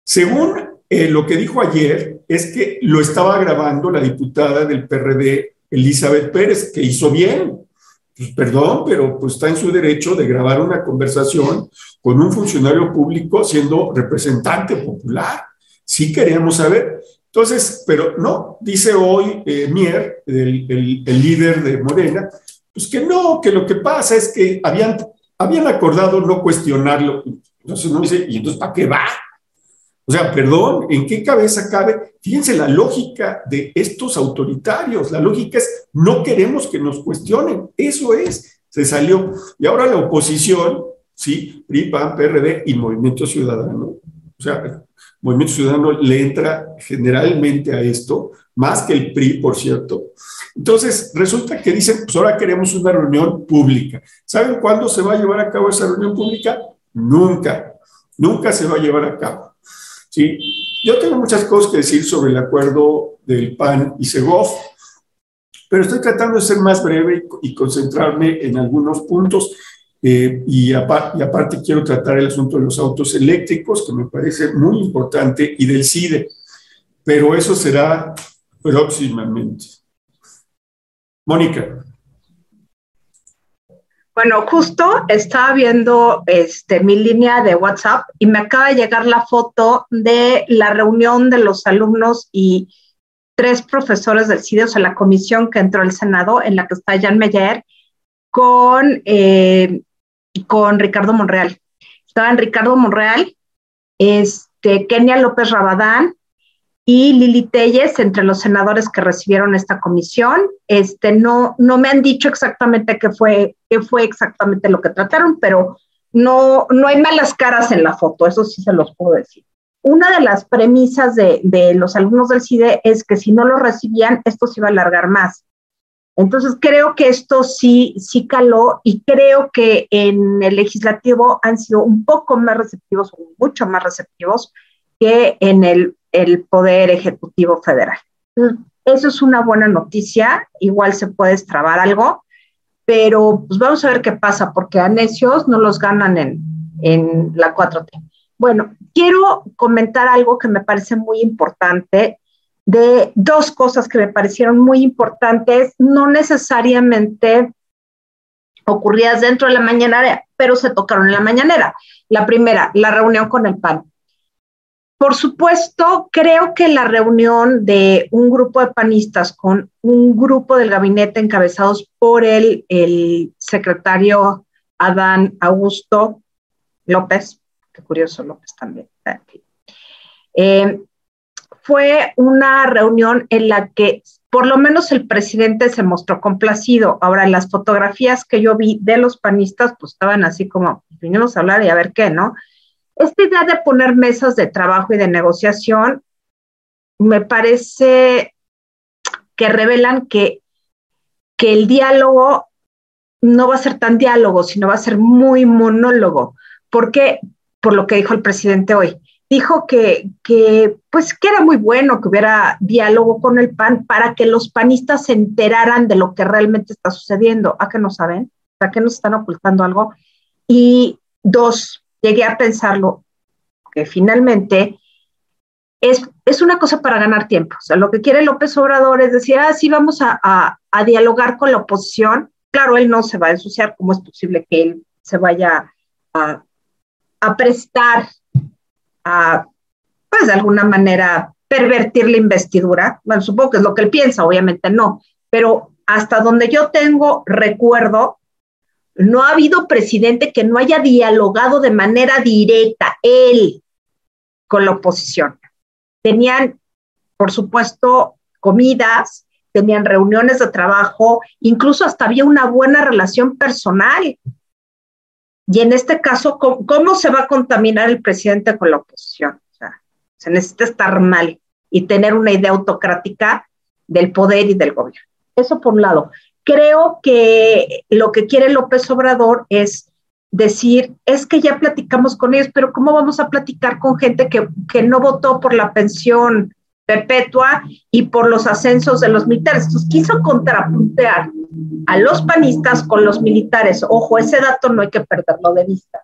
Según eh, lo que dijo ayer, es que lo estaba grabando la diputada del PRD, Elizabeth Pérez, que hizo bien. Pues, perdón, pero pues está en su derecho de grabar una conversación con un funcionario público siendo representante popular sí queríamos saber. Entonces, pero no, dice hoy eh, Mier, el, el, líder de Morena, pues que no, que lo que pasa es que habían, habían acordado no cuestionarlo. Entonces no dice, ¿y entonces para qué va? O sea, perdón, ¿en qué cabeza cabe? Fíjense la lógica de estos autoritarios. La lógica es, no queremos que nos cuestionen. Eso es, se salió. Y ahora la oposición, sí, PRI, PRD y Movimiento Ciudadano. O sea, Movimiento Ciudadano le entra generalmente a esto, más que el PRI, por cierto. Entonces, resulta que dicen, pues ahora queremos una reunión pública. ¿Saben cuándo se va a llevar a cabo esa reunión pública? Nunca, nunca se va a llevar a cabo. ¿sí? Yo tengo muchas cosas que decir sobre el acuerdo del PAN y Segov, pero estoy tratando de ser más breve y concentrarme en algunos puntos eh, y, aparte quiero tratar el asunto de los autos eléctricos, que me parece muy importante, y del CIDE, pero eso será próximamente. Mónica. Bueno, justo estaba viendo este, mi línea de WhatsApp y me acaba de llegar la foto de la reunión de los alumnos y tres profesores del CIDE, o sea, la comisión que entró al Senado, en la que está Jan Meyer, con eh, con Ricardo Monreal. Estaban Ricardo Monreal, este, Kenia López Rabadán y Lili Telles entre los senadores que recibieron esta comisión. Este, no, no me han dicho exactamente qué fue, qué fue exactamente lo que trataron, pero no, no hay malas caras en la foto, eso sí se los puedo decir. Una de las premisas de, de los alumnos del CIDE es que si no lo recibían, esto se iba a alargar más. Entonces creo que esto sí, sí caló y creo que en el legislativo han sido un poco más receptivos, mucho más receptivos que en el, el Poder Ejecutivo Federal. Eso es una buena noticia, igual se puede extrabar algo, pero pues vamos a ver qué pasa, porque a necios no los ganan en, en la 4T. Bueno, quiero comentar algo que me parece muy importante de dos cosas que me parecieron muy importantes, no necesariamente ocurridas dentro de la mañanera, pero se tocaron en la mañanera. La primera, la reunión con el PAN. Por supuesto, creo que la reunión de un grupo de panistas con un grupo del gabinete encabezados por el, el secretario Adán Augusto López, qué curioso López también, eh, fue una reunión en la que por lo menos el presidente se mostró complacido. Ahora, las fotografías que yo vi de los panistas, pues estaban así como, vinimos a hablar y a ver qué, ¿no? Esta idea de poner mesas de trabajo y de negociación me parece que revelan que, que el diálogo no va a ser tan diálogo, sino va a ser muy monólogo. ¿Por qué? Por lo que dijo el presidente hoy dijo que, que, pues, que era muy bueno que hubiera diálogo con el PAN para que los panistas se enteraran de lo que realmente está sucediendo. ¿A qué no saben? ¿A qué nos están ocultando algo? Y dos, llegué a pensarlo, que finalmente es, es una cosa para ganar tiempo. O sea, lo que quiere López Obrador es decir, ah, sí, vamos a, a, a dialogar con la oposición. Claro, él no se va a ensuciar, ¿cómo es posible que él se vaya a, a prestar a, pues de alguna manera, pervertir la investidura. Bueno, supongo que es lo que él piensa, obviamente no, pero hasta donde yo tengo recuerdo, no ha habido presidente que no haya dialogado de manera directa, él, con la oposición. Tenían, por supuesto, comidas, tenían reuniones de trabajo, incluso hasta había una buena relación personal. Y en este caso, ¿cómo, se va a contaminar el presidente con la oposición? Se necesita estar mal y tener una idea autocrática del poder y del gobierno. Eso por un lado. Creo que lo que quiere López Obrador es decir, es que ya platicamos con ellos, pero ¿cómo vamos a platicar con gente que, que no votó por la pensión perpetua y por los ascensos de los militares? Entonces quiso contrapuntear a los panistas con los militares. Ojo, ese dato no hay que perderlo de vista.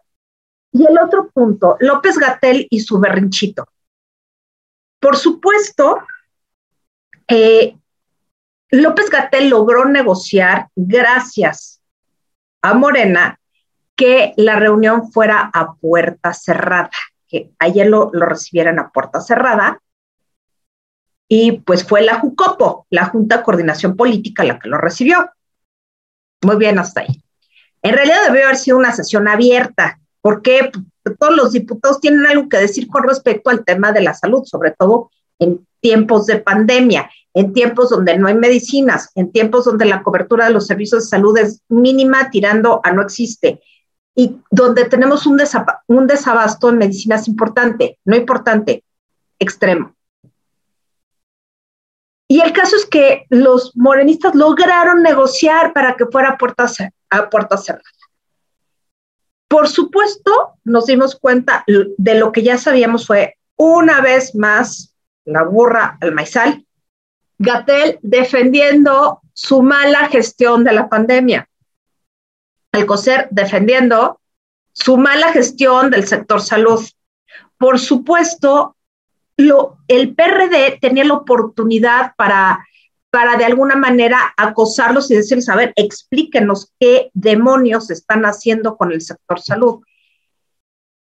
Y el otro punto, López Gatel y su berrinchito. Por supuesto, eh, López Gatel logró negociar, gracias a Morena, que la reunión fuera a puerta cerrada, que ayer lo, lo recibieran a puerta cerrada. Y pues fue la JUCOPO, la Junta de Coordinación Política, la que lo recibió. Muy bien, hasta ahí. En realidad debió haber sido una sesión abierta, porque todos los diputados tienen algo que decir con respecto al tema de la salud, sobre todo en tiempos de pandemia en tiempos donde no hay medicinas, en tiempos donde la cobertura de los servicios de salud es mínima, tirando a no existe, y donde tenemos un, desabasto en medicinas importante, no importante, extremo. Y el caso es que los morenistas lograron negociar para que fuera a puerta cerrada. Por supuesto, nos dimos cuenta de lo que ya sabíamos fue una vez más la burra al maizal, Gatel defendiendo su mala gestión de la pandemia. Alcocer defendiendo su mala gestión del sector salud. Por supuesto, el PRD tenía la oportunidad para, para de alguna manera acosarlos y decirles, a ver, explíquenos qué demonios están haciendo con el sector salud.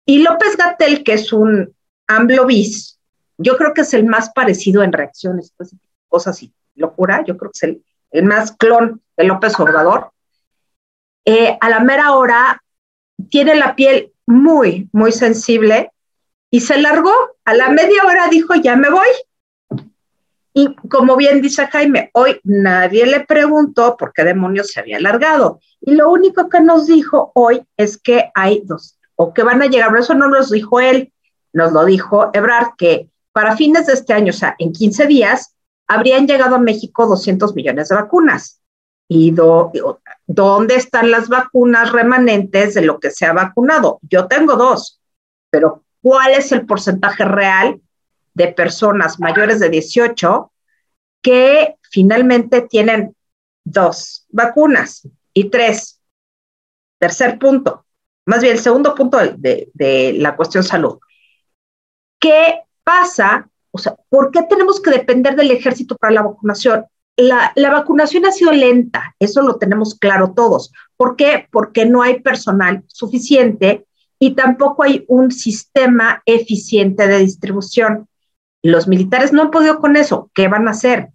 Y López Gatel, que es un AMLO bis, yo creo que es el más parecido en reacciones cosas y locura, yo creo que es el, más clon de López Obrador, eh, a la mera hora tiene la piel muy, muy sensible y se largó. A la media hora dijo, ya me voy. Y como bien dice Jaime, hoy nadie le preguntó por qué demonios se había largado. Y lo único que nos dijo hoy es que hay dos, o que van a llegar, pero eso no nos dijo él, nos lo dijo Ebrard, que para fines de este año, o sea, en 15 días, habrían llegado a México 200 millones de vacunas. ¿Y dónde están las vacunas remanentes de lo que se ha vacunado? Yo tengo dos, pero ¿cuál es el porcentaje real de personas mayores de 18 que finalmente tienen dos vacunas y tres? Tercer punto, más bien el segundo punto de, de la cuestión salud. ¿Qué pasa o sea, ¿por qué tenemos que depender del ejército para la vacunación? La, vacunación ha sido lenta, eso lo tenemos claro todos. ¿Por qué? Porque no hay personal suficiente y tampoco hay un sistema eficiente de distribución. Los militares no han podido con eso. ¿Qué van a hacer?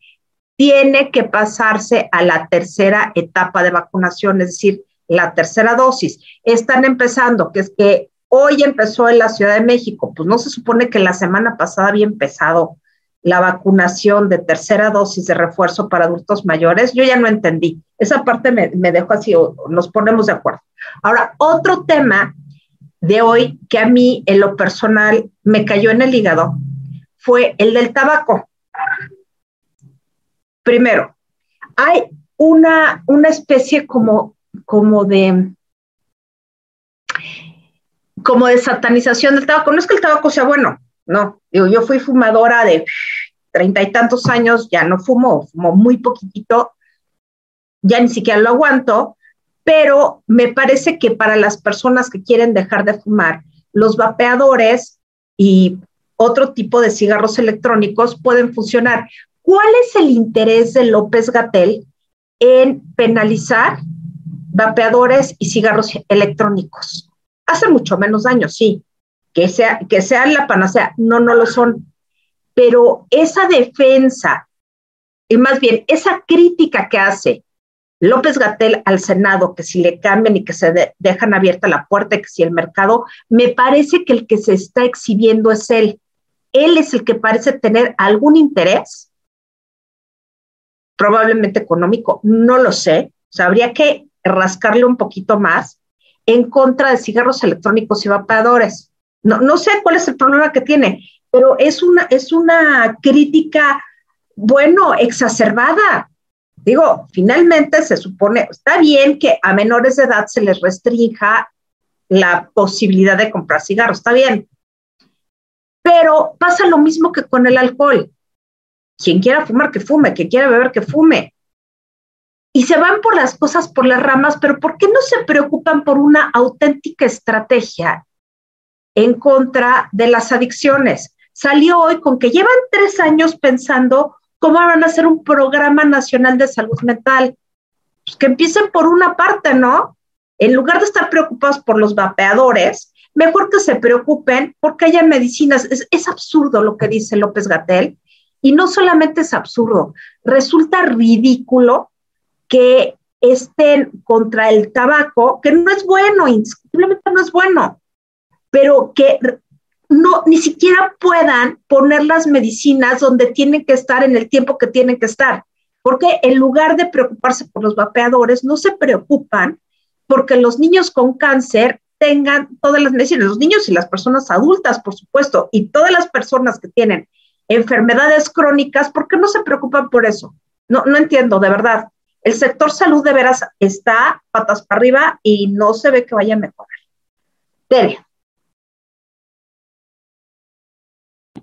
Tiene que pasarse a la tercera etapa de vacunación, es decir, la tercera dosis. Están empezando, que es que Hoy empezó en la Ciudad de México, pues no se supone que la semana pasada había empezado la vacunación de tercera dosis de refuerzo para adultos mayores. Yo ya no entendí. Esa parte me, dejó así, nos ponemos de acuerdo. Ahora, otro tema de hoy que a mí en lo personal me cayó en el hígado fue el del tabaco. Primero, hay una, una especie como, como de como de satanización del tabaco. No es que el tabaco sea bueno, no. yo fui fumadora de treinta y tantos años, ya no fumo, fumo muy poquitito, ya ni siquiera lo aguanto, pero me parece que para las personas que quieren dejar de fumar, los vapeadores y otro tipo de cigarros electrónicos pueden funcionar. ¿Cuál es el interés de López Gatel en penalizar vapeadores y cigarros electrónicos? hace mucho menos daño, sí. Que, sea, que sean la panacea, no, no lo son. Pero esa defensa, y más bien esa crítica que hace López Gatel al Senado, que si le cambian y que se dejan abierta la puerta, que si el mercado, me parece que el que se está exhibiendo es él. Él es el que parece tener algún interés, probablemente económico, no lo sé, o sea, habría que rascarle un poquito más en contra de cigarros electrónicos y vapeadores. No, no sé cuál es el problema que tiene, pero es una, es una crítica, bueno, exacerbada. Digo, finalmente se supone, está bien que a menores de edad se les restrinja la posibilidad de comprar cigarros, está bien. Pero pasa lo mismo que con el alcohol. Quien quiera fumar, que fume, quien quiera beber, que fume. Y se van por las cosas, por las ramas, pero ¿por qué no se preocupan por una auténtica estrategia en contra de las adicciones? Salió hoy con que llevan tres años pensando cómo van a hacer un programa nacional de salud mental. Pues que empiecen por una parte, ¿no? En lugar de estar preocupados por los vapeadores, mejor que se preocupen porque haya medicinas. Es, absurdo lo que dice López Gatel. Y no solamente es absurdo, resulta ridículo que estén contra el tabaco, que no es bueno, simplemente no es bueno, pero que no ni siquiera puedan poner las medicinas donde tienen que estar en el tiempo que tienen que estar, porque en lugar de preocuparse por los vapeadores, no se preocupan porque los niños con cáncer tengan todas las medicinas, los niños y las personas adultas, por supuesto, y todas las personas que tienen enfermedades crónicas, ¿por qué no se preocupan por eso? No, no entiendo, de verdad. El sector salud de veras está patas para arriba y no se ve que vaya a mejorar. Tere.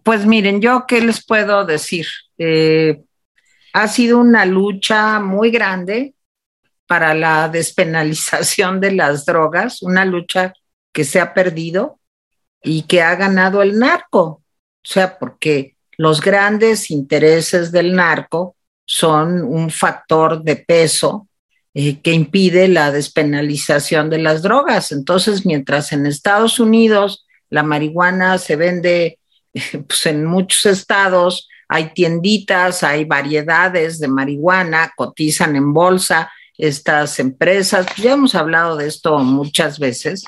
Pues miren, yo qué les puedo decir. Eh, ha sido una lucha muy grande para la despenalización de las drogas, una lucha que se ha perdido y que ha ganado el narco. O sea, porque los grandes intereses del narco son un factor de peso eh, que impide la despenalización de las drogas. Entonces, mientras en Estados Unidos la marihuana se vende pues, en muchos estados, hay tienditas, hay variedades de marihuana, cotizan en bolsa estas empresas, pues, ya hemos hablado de esto muchas veces,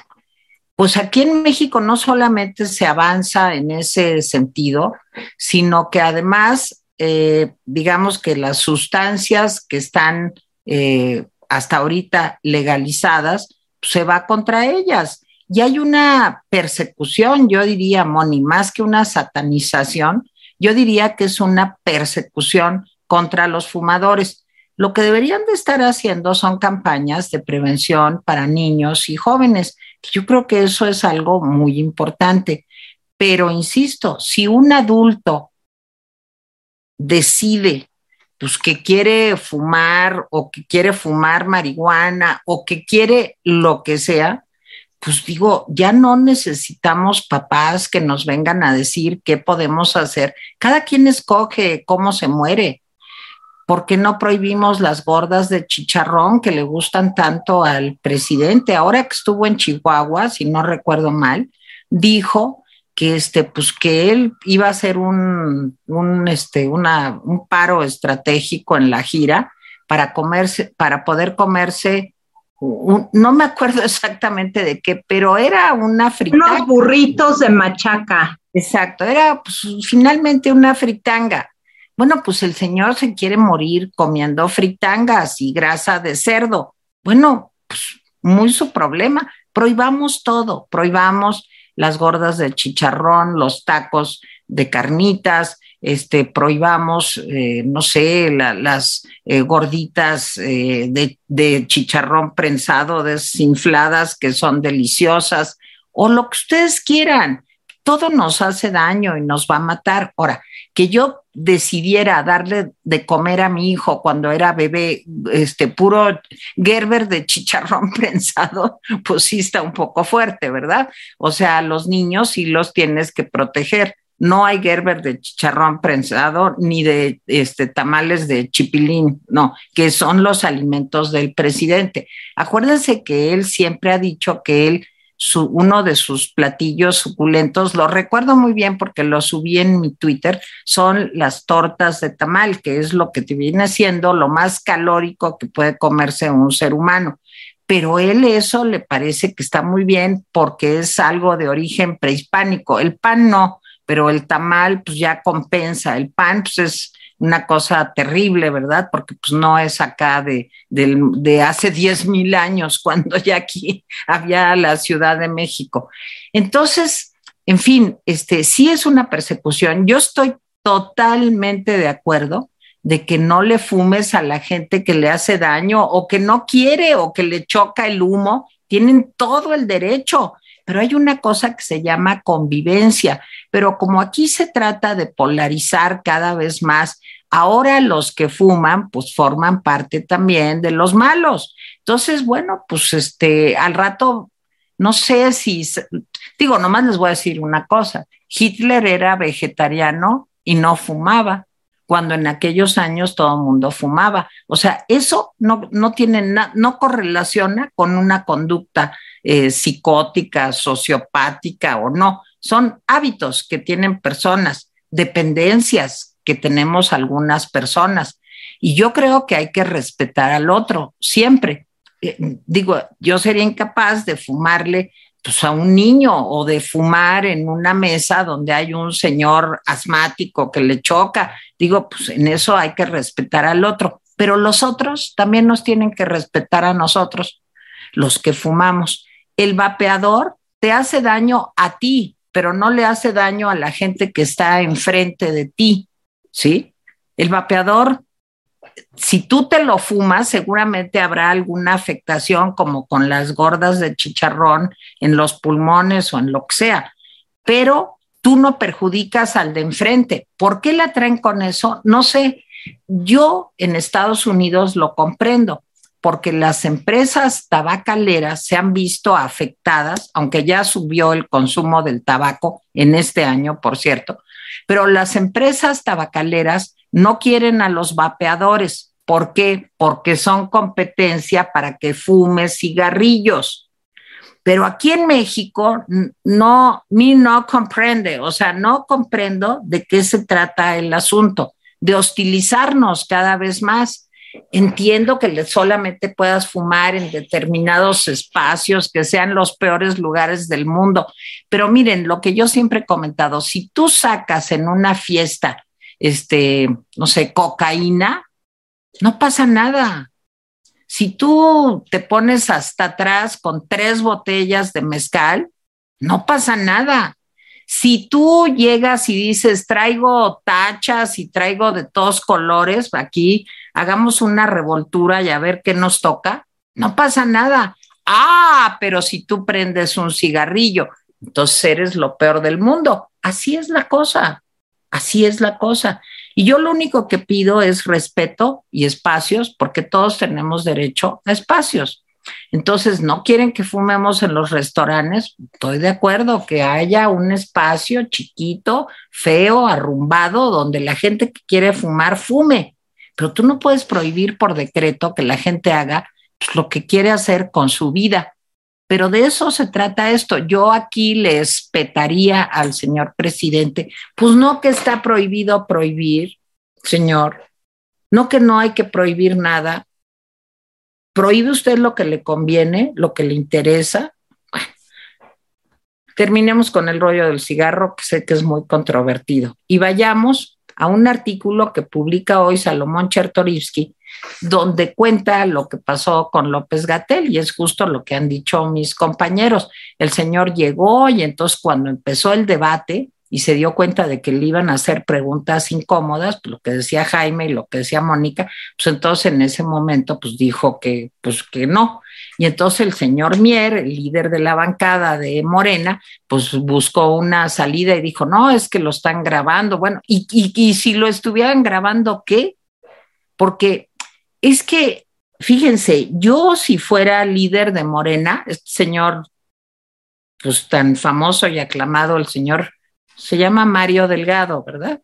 pues aquí en México no solamente se avanza en ese sentido, sino que además eh, digamos que las sustancias que están eh, hasta ahorita legalizadas, se va contra ellas. Y hay una persecución, yo diría, Moni, más que una satanización, yo diría que es una persecución contra los fumadores. Lo que deberían de estar haciendo son campañas de prevención para niños y jóvenes. Yo creo que eso es algo muy importante. Pero insisto, si un adulto decide pues que quiere fumar o que quiere fumar marihuana o que quiere lo que sea, pues digo, ya no necesitamos papás que nos vengan a decir qué podemos hacer. Cada quien escoge cómo se muere. ¿Por qué no prohibimos las gordas de chicharrón que le gustan tanto al presidente? Ahora que estuvo en Chihuahua, si no recuerdo mal, dijo que este, pues que él iba a hacer un, un, este, una, un paro estratégico en la gira para comerse, para poder comerse, no me acuerdo exactamente de qué, pero era una fritanga. Unos burritos de machaca. Exacto, era pues, finalmente una fritanga. Bueno, pues el señor se quiere morir comiendo fritangas y grasa de cerdo. Bueno, pues muy su problema. Prohibamos todo, prohibamos las gordas de chicharrón, los tacos de carnitas, este, prohibamos, eh, no sé, las eh, gorditas eh, de, de, chicharrón prensado desinfladas que son deliciosas, o lo que ustedes quieran. Todo nos hace daño y nos va a matar. Ahora, que yo decidiera darle de comer a mi hijo cuando era bebé, este puro Gerber de chicharrón prensado, pues sí está un poco fuerte, ¿verdad? O sea, los niños sí los tienes que proteger. No hay Gerber de chicharrón prensado ni de este, tamales de chipilín, no, que son los alimentos del presidente. Acuérdense que él siempre ha dicho que él uno de sus platillos suculentos, lo recuerdo muy bien porque lo subí en mi Twitter, son las tortas de tamal, que es lo que te viene siendo lo más calórico que puede comerse un ser humano. Pero él eso le parece que está muy bien porque es algo de origen prehispánico. El pan no, pero el tamal pues ya compensa, el pan pues es una cosa terrible, ¿verdad? Porque pues no es acá de, de, hace 10 mil años, cuando ya aquí había la Ciudad de México. Entonces, en fin, este, sí es una persecución. Yo estoy totalmente de acuerdo de que no le fumes a la gente que le hace daño o que no quiere o que le choca el humo. Tienen todo el derecho, pero hay una cosa que se llama convivencia. Pero como aquí se trata de polarizar cada vez más, ahora los que fuman, pues forman parte también de los malos. Entonces, bueno, pues este, al rato, no sé si, digo, nomás les voy a decir una cosa, Hitler era vegetariano y no fumaba cuando en aquellos años todo el mundo fumaba. O sea, eso no, no tiene no correlaciona con una conducta eh, psicótica, sociopática o no. Son hábitos que tienen personas, dependencias que tenemos algunas personas. Y yo creo que hay que respetar al otro siempre. Eh, digo, yo sería incapaz de fumarle pues, a un niño o de fumar en una mesa donde hay un señor asmático que le choca. Digo, pues en eso hay que respetar al otro, pero los otros también nos tienen que respetar a nosotros, los que fumamos. El vapeador te hace daño a ti, pero no le hace daño a la gente que está enfrente de ti, ¿sí? El vapeador si tú te lo fumas, seguramente habrá alguna afectación como con las gordas de chicharrón en los pulmones o en lo que sea, pero tú no perjudicas al de enfrente. ¿Por qué la traen con eso? No sé. Yo en Estados Unidos lo comprendo porque las empresas tabacaleras se han visto afectadas, aunque ya subió el consumo del tabaco en este año, por cierto, pero las empresas tabacaleras no quieren a los vapeadores. ¿Por qué? Porque son competencia para que fumes cigarrillos. Pero aquí en México no, mi no comprende, o sea, no comprendo de qué se trata el asunto, de hostilizarnos cada vez más. Entiendo que solamente puedas fumar en determinados espacios que sean los peores lugares del mundo, pero miren, lo que yo siempre he comentado, si tú sacas en una fiesta este, no sé, cocaína, no pasa nada. Si tú te pones hasta atrás con tres botellas de mezcal, no pasa nada. Si tú llegas y dices, traigo tachas y traigo de todos colores, aquí hagamos una revoltura y a ver qué nos toca, no pasa nada. Ah, pero si tú prendes un cigarrillo, entonces eres lo peor del mundo. Así es la cosa. Así es la cosa. Y yo lo único que pido es respeto y espacios, porque todos tenemos derecho a espacios. Entonces, no quieren que fumemos en los restaurantes. Estoy de acuerdo que haya un espacio chiquito, feo, arrumbado, donde la gente que quiere fumar fume. Pero tú no puedes prohibir por decreto que la gente haga lo que quiere hacer con su vida. Pero de eso se trata esto. Yo aquí le espetaría al señor presidente, pues no que está prohibido prohibir, señor, no que no hay que prohibir nada. Prohíbe usted lo que le conviene, lo que le interesa. terminemos con el rollo del cigarro, que sé que es muy controvertido, y vayamos a un artículo que publica hoy Salomón Chertorivsky donde cuenta lo que pasó con López Gatel y es justo lo que han dicho mis compañeros. El señor llegó y entonces cuando empezó el debate y se dio cuenta de que le iban a hacer preguntas incómodas, pues lo que decía Jaime y lo que decía Mónica, pues entonces en ese momento pues dijo que pues que no. Y entonces el señor Mier, el líder de la bancada de Morena, pues buscó una salida y dijo, no, es que lo están grabando. Bueno, y, y, y si lo estuvieran grabando, ¿qué? Porque es que, fíjense, yo si fuera líder de Morena, este señor, pues tan famoso y aclamado, el señor, se llama Mario Delgado, ¿verdad?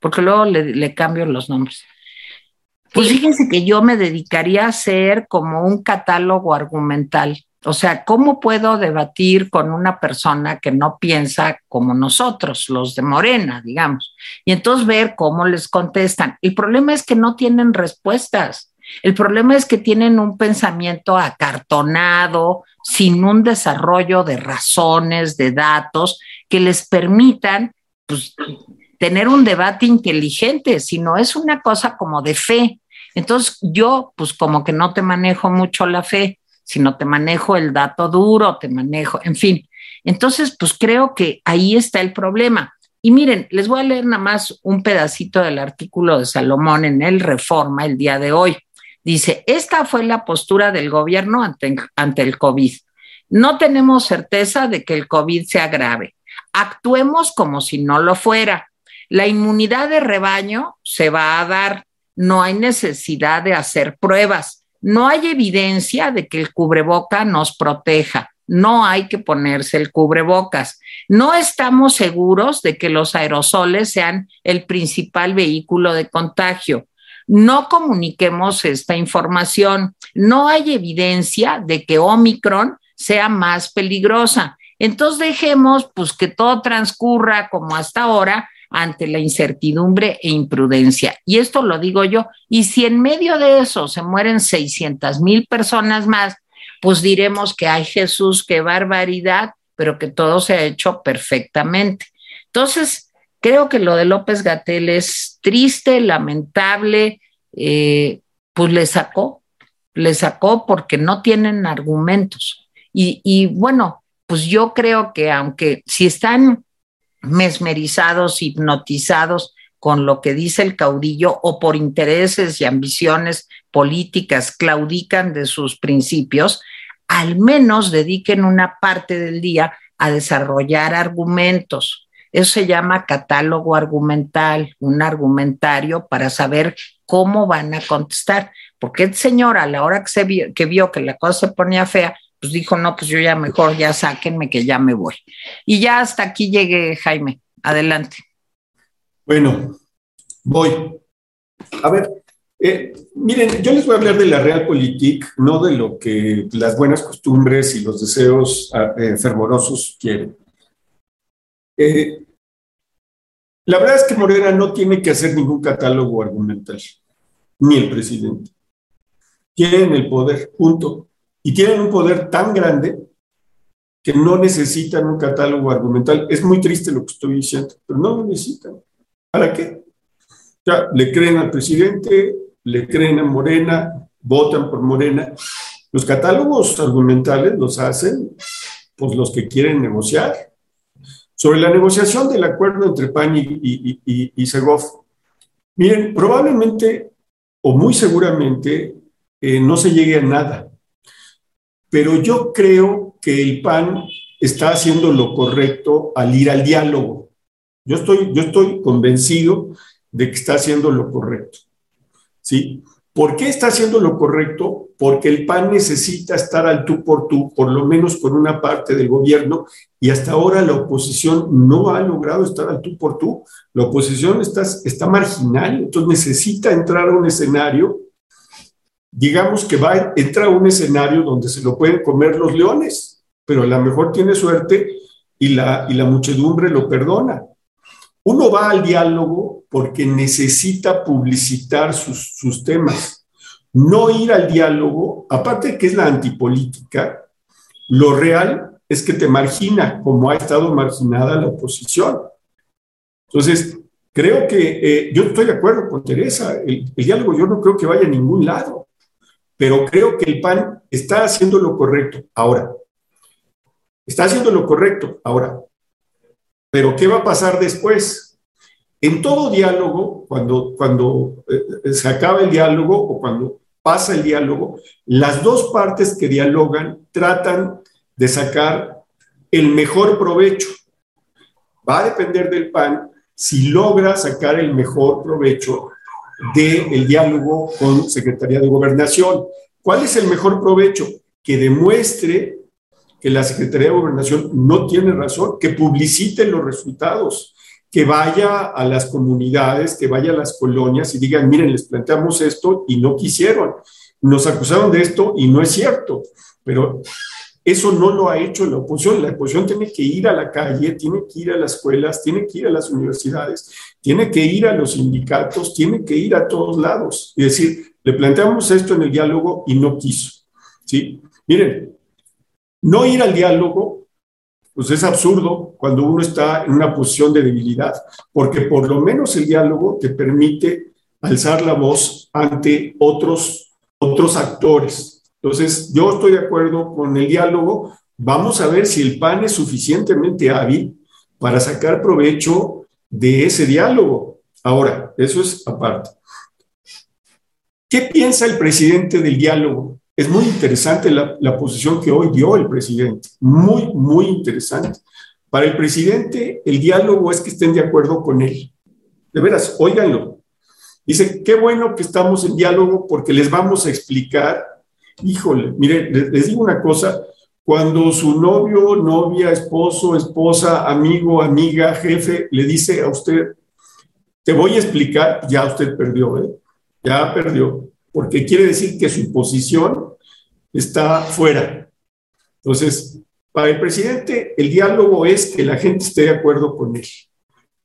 Porque luego le, cambio los nombres. Pues fíjense que yo me dedicaría a hacer como un catálogo argumental. O sea, ¿cómo puedo debatir con una persona que no piensa como nosotros, los de Morena, digamos? Y entonces ver cómo les contestan. El problema es que no tienen respuestas. El problema es que tienen un pensamiento acartonado, sin un desarrollo de razones, de datos que les permitan pues, tener un debate inteligente, sino es una cosa como de fe. Entonces yo, pues como que no te manejo mucho la fe, sino te manejo el dato duro, te manejo, en fin. Entonces, pues creo que ahí está el problema. Y miren, les voy a leer nada más un pedacito del artículo de Salomón en el Reforma el día de hoy. Dice, esta fue la postura del gobierno ante, ante el COVID. No tenemos certeza de que el COVID sea grave. Actuemos como si no lo fuera. La inmunidad de rebaño se va a dar. No hay necesidad de hacer pruebas. No hay evidencia de que el cubreboca nos proteja no hay que ponerse el cubrebocas. No estamos seguros de que los aerosoles sean el principal vehículo de contagio. No comuniquemos esta información. No hay evidencia de que Omicron sea más peligrosa. Entonces dejemos pues que todo transcurra como hasta ahora ante la incertidumbre e imprudencia. Y esto lo digo yo. Y si en medio de eso se mueren 600 mil personas más, pues diremos que hay Jesús, qué barbaridad, pero que todo se ha hecho perfectamente. Entonces, creo que lo de López Gatel es triste, lamentable, eh, pues le sacó, le sacó porque no tienen argumentos. Y, y bueno, pues yo creo que aunque si están mesmerizados, hipnotizados con lo que dice el caudillo o por intereses y ambiciones políticas claudican de sus principios, al menos dediquen una parte del día a desarrollar argumentos. Eso se llama catálogo argumental, un argumentario para saber cómo van a contestar. Porque el señor, a la hora que, se vio, que vio que la cosa se ponía fea, pues dijo, no, pues yo ya mejor, ya sáquenme que ya me voy. Y ya hasta aquí llegué, Jaime. Adelante. Bueno, voy. A ver, eh, miren, yo les voy a hablar de la realpolitik, no de lo que las buenas costumbres y los deseos ah, eh, fervorosos quieren. Eh, la verdad es que Morena no tiene que hacer ningún catálogo argumental, ni el presidente. Tienen el poder, punto. Y tienen un poder tan grande que no necesitan un catálogo argumental. Es muy triste lo que estoy diciendo, pero no lo necesitan. ¿Para qué? Ya, le creen al presidente, le creen a Morena, votan por Morena. Los catálogos argumentales los hacen pues, los que quieren negociar. Sobre la negociación del acuerdo entre PAN y, y, Segov, miren, probablemente o muy seguramente eh, no se llegue a nada, pero yo creo que el PAN está haciendo lo correcto al ir al diálogo. Yo estoy, yo estoy convencido de que está haciendo lo correcto. ¿sí? ¿Por qué está haciendo lo correcto? Porque el PAN necesita estar al tú por tú, por lo menos con una parte del gobierno, y hasta ahora la oposición no ha logrado estar al tú por tú. La oposición está, está marginal, entonces necesita entrar a un escenario, digamos que va a entrar a un escenario donde se lo pueden comer los leones, pero a lo mejor tiene suerte y la, y la muchedumbre lo perdona. Uno va al diálogo porque necesita publicitar sus, temas. No ir al diálogo, aparte de que es la antipolítica, lo real es que te margina, como ha estado marginada la oposición. Entonces, creo que eh, yo estoy de acuerdo con Teresa, el, diálogo yo no creo que vaya a ningún lado, pero creo que el PAN está haciendo lo correcto ahora. Está haciendo lo correcto ahora. Pero ¿qué va a pasar después? En todo diálogo, cuando, cuando eh, se acaba el diálogo o cuando pasa el diálogo, las dos partes que dialogan tratan de sacar el mejor provecho. Va a depender del PAN si logra sacar el mejor provecho del diálogo con Secretaría de Gobernación. ¿Cuál es el mejor provecho? Que demuestre que la Secretaría de Gobernación no tiene razón, que publicite los resultados, que vaya a las comunidades, que vaya a las colonias y digan, miren, les planteamos esto y no quisieron. Nos acusaron de esto y no es cierto. Pero eso no lo ha hecho la oposición. La oposición tiene que ir a la calle, tiene que ir a las escuelas, tiene que ir a las universidades, tiene que ir a los sindicatos, tiene que ir a todos lados y decir, le planteamos esto en el diálogo y no quiso. ¿Sí? Miren, no ir al diálogo pues es absurdo cuando uno está en una posición de debilidad, porque por lo menos el diálogo te permite alzar la voz ante otros, otros actores. Entonces, yo estoy de acuerdo con el diálogo. Vamos a ver si el PAN es suficientemente hábil para sacar provecho de ese diálogo. Ahora, eso es aparte. ¿Qué piensa el presidente del diálogo? Es muy interesante la, posición que hoy dio el presidente, muy, muy interesante. Para el presidente, el diálogo es que estén de acuerdo con él. De veras, óiganlo. Dice, qué bueno que estamos en diálogo porque les vamos a explicar. Híjole, mire, les digo una cosa, cuando su novio, novia, esposo, esposa, amigo, amiga, jefe le dice a usted, te voy a explicar, ya usted perdió, ¿eh? ya perdió, porque quiere decir que su posición está fuera. Entonces, para el presidente, el diálogo es que la gente esté de acuerdo con él,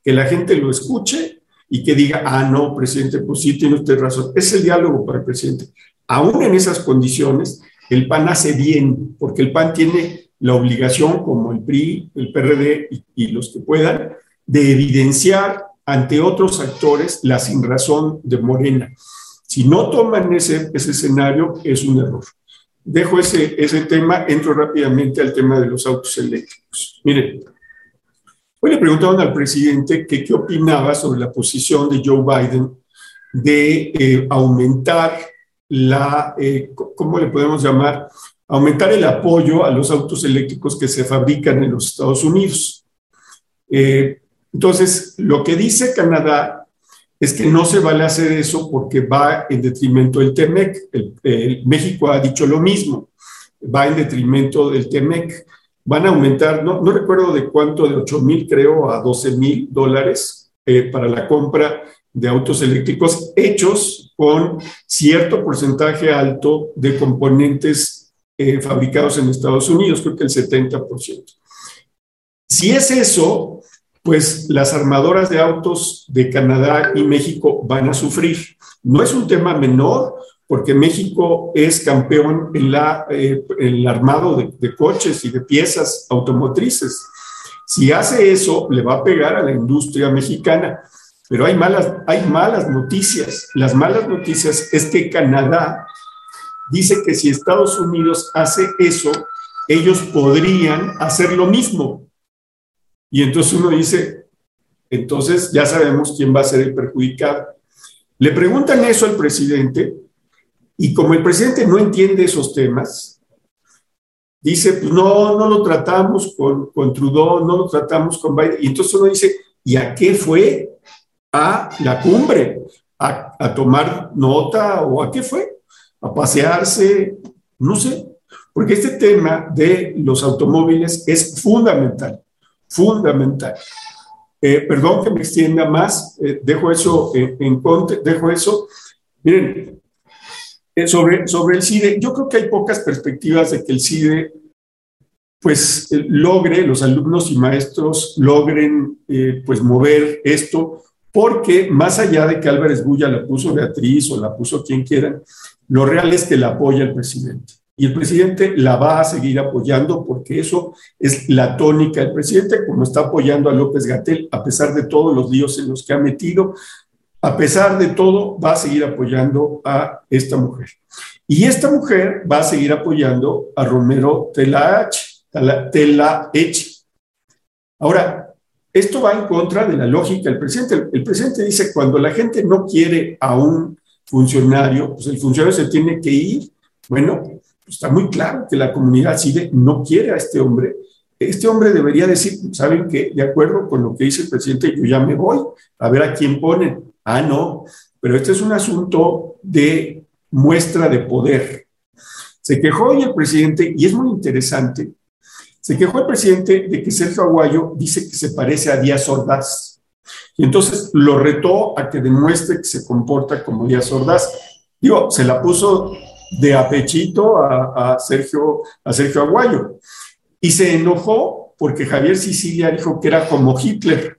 que la gente lo escuche y que diga, ah, no, presidente, pues sí, tiene usted razón. Es el diálogo para el presidente. Aún en esas condiciones, el PAN hace bien, porque el PAN tiene la obligación, como el PRI, el PRD y, y los que puedan, de evidenciar ante otros actores la sinrazón de Morena. Si no toman ese, ese escenario, es un error. Dejo ese, tema, entro rápidamente al tema de los autos eléctricos. Miren, hoy le preguntaron al presidente que qué opinaba sobre la posición de Joe Biden de eh, aumentar la, eh, ¿cómo le podemos llamar? Aumentar el apoyo a los autos eléctricos que se fabrican en los Estados Unidos. Eh, entonces, lo que dice Canadá es que no se vale hacer eso porque va en detrimento del TEMEC. México ha dicho lo mismo, va en detrimento del TEMEC. Van a aumentar, no, recuerdo de cuánto, de 8 mil creo a 12 mil dólares eh, para la compra de autos eléctricos hechos con cierto porcentaje alto de componentes eh, fabricados en Estados Unidos, creo que el 70%. Si es eso, pues las armadoras de autos de Canadá y México van a sufrir. No es un tema menor, porque México es campeón en, eh, el armado de, coches y de piezas automotrices. Si hace eso, le va a pegar a la industria mexicana. Pero hay malas, hay malas noticias. Las malas noticias es que Canadá dice que si Estados Unidos hace eso, ellos podrían hacer lo mismo. Y entonces uno dice, entonces ya sabemos quién va a ser el perjudicado. Le preguntan eso al presidente y como el presidente no entiende esos temas, dice, pues no, no lo tratamos con, con Trudeau, no lo tratamos con Biden. Y entonces uno dice, ¿y a qué fue? A la cumbre, a, tomar nota o a qué fue? A pasearse, no sé. Porque este tema de los automóviles es fundamental fundamental. Eh, perdón que me extienda más, eh, dejo eso eh, en conte, dejo eso. Miren, sobre, sobre el CIDE, yo creo que hay pocas perspectivas de que el CIDE pues logre, los alumnos y maestros logren pues mover esto, porque más allá de que Álvarez Bulla la puso Beatriz o la puso quien quiera, lo real es que la apoya el presidente. Y el presidente la va a seguir apoyando porque eso es la tónica del presidente, como está apoyando a López Gatel, a pesar de todos los líos en los que ha metido, a pesar de todo, va a seguir apoyando a esta mujer. Y esta mujer va a seguir apoyando a Romero Telaech. Ahora, esto va en contra de la lógica del presidente. El presidente dice, cuando la gente no quiere a un funcionario, pues el funcionario se tiene que ir. Bueno, está muy claro que la comunidad CIDE no quiere a este hombre. Este hombre debería decir, ¿saben qué? De acuerdo con lo que dice el presidente, yo ya me voy a ver a quién ponen. Ah, no, pero este es un asunto de muestra de poder. Se quejó hoy el presidente, y es muy interesante, se quejó el presidente de que Sergio Aguayo dice que se parece a Díaz Ordaz. Y entonces lo retó a que demuestre que se comporta como Díaz Ordaz. Digo, se la puso de apechito a, Sergio, a Sergio Aguayo. Y se enojó porque Javier Sicilia dijo que era como Hitler.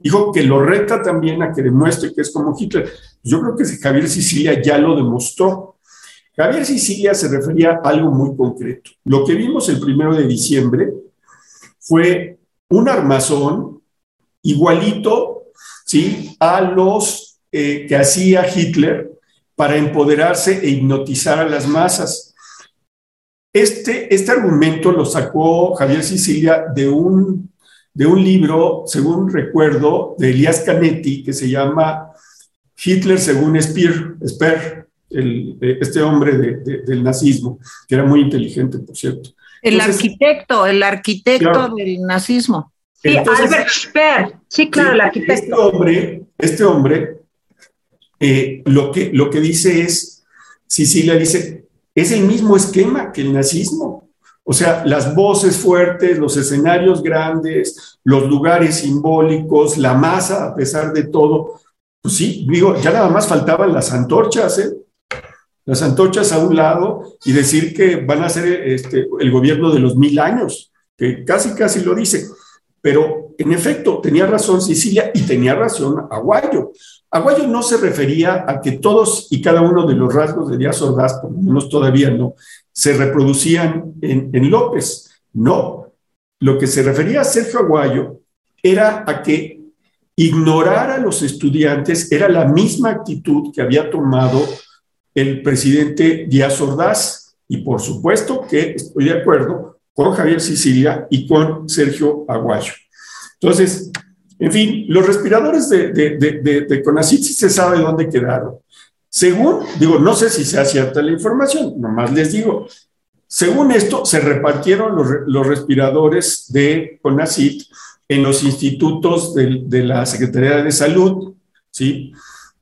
Dijo que lo reta también a que demuestre que es como Hitler. Yo creo que Javier Sicilia ya lo demostró. Javier Sicilia se refería a algo muy concreto. Lo que vimos el primero de diciembre fue un armazón igualito ¿sí? a los eh, que hacía Hitler para empoderarse e hipnotizar a las masas. Este, este argumento lo sacó Javier Sicilia de un, de un libro, según recuerdo, de Elias Canetti, que se llama Hitler según Speer, Speer el, este hombre del nazismo, que era muy inteligente, por cierto. El arquitecto, el arquitecto del nazismo. Sí, Albert Speer. Sí, claro, el arquitecto. Este hombre, este hombre eh, lo, que, lo que dice es, Sicilia dice, es el mismo esquema que el nazismo. O sea, las voces fuertes, los escenarios grandes, los lugares simbólicos, la masa, a pesar de todo. Pues sí, digo, ya nada más faltaban las antorchas, ¿eh? Las antorchas a un lado y decir que van a ser este, el gobierno de los mil años, que casi, casi lo dice. Pero en efecto, tenía razón Sicilia y tenía razón Aguayo. Aguayo no se refería a que todos y cada uno de los rasgos de Díaz Ordaz, por lo menos todavía no, se reproducían en, en López. No. Lo que se refería a Sergio Aguayo era a que ignorar a los estudiantes era la misma actitud que había tomado el presidente Díaz Ordaz. Y por supuesto que estoy de acuerdo con Javier Sicilia y con Sergio Aguayo. Entonces, en fin, los respiradores de, de, Conacit sí se sabe dónde quedaron. Según, digo, no sé si sea cierta la información, nomás les digo, según esto, se repartieron los, respiradores de CONACIT en los institutos de, la Secretaría de Salud, ¿sí?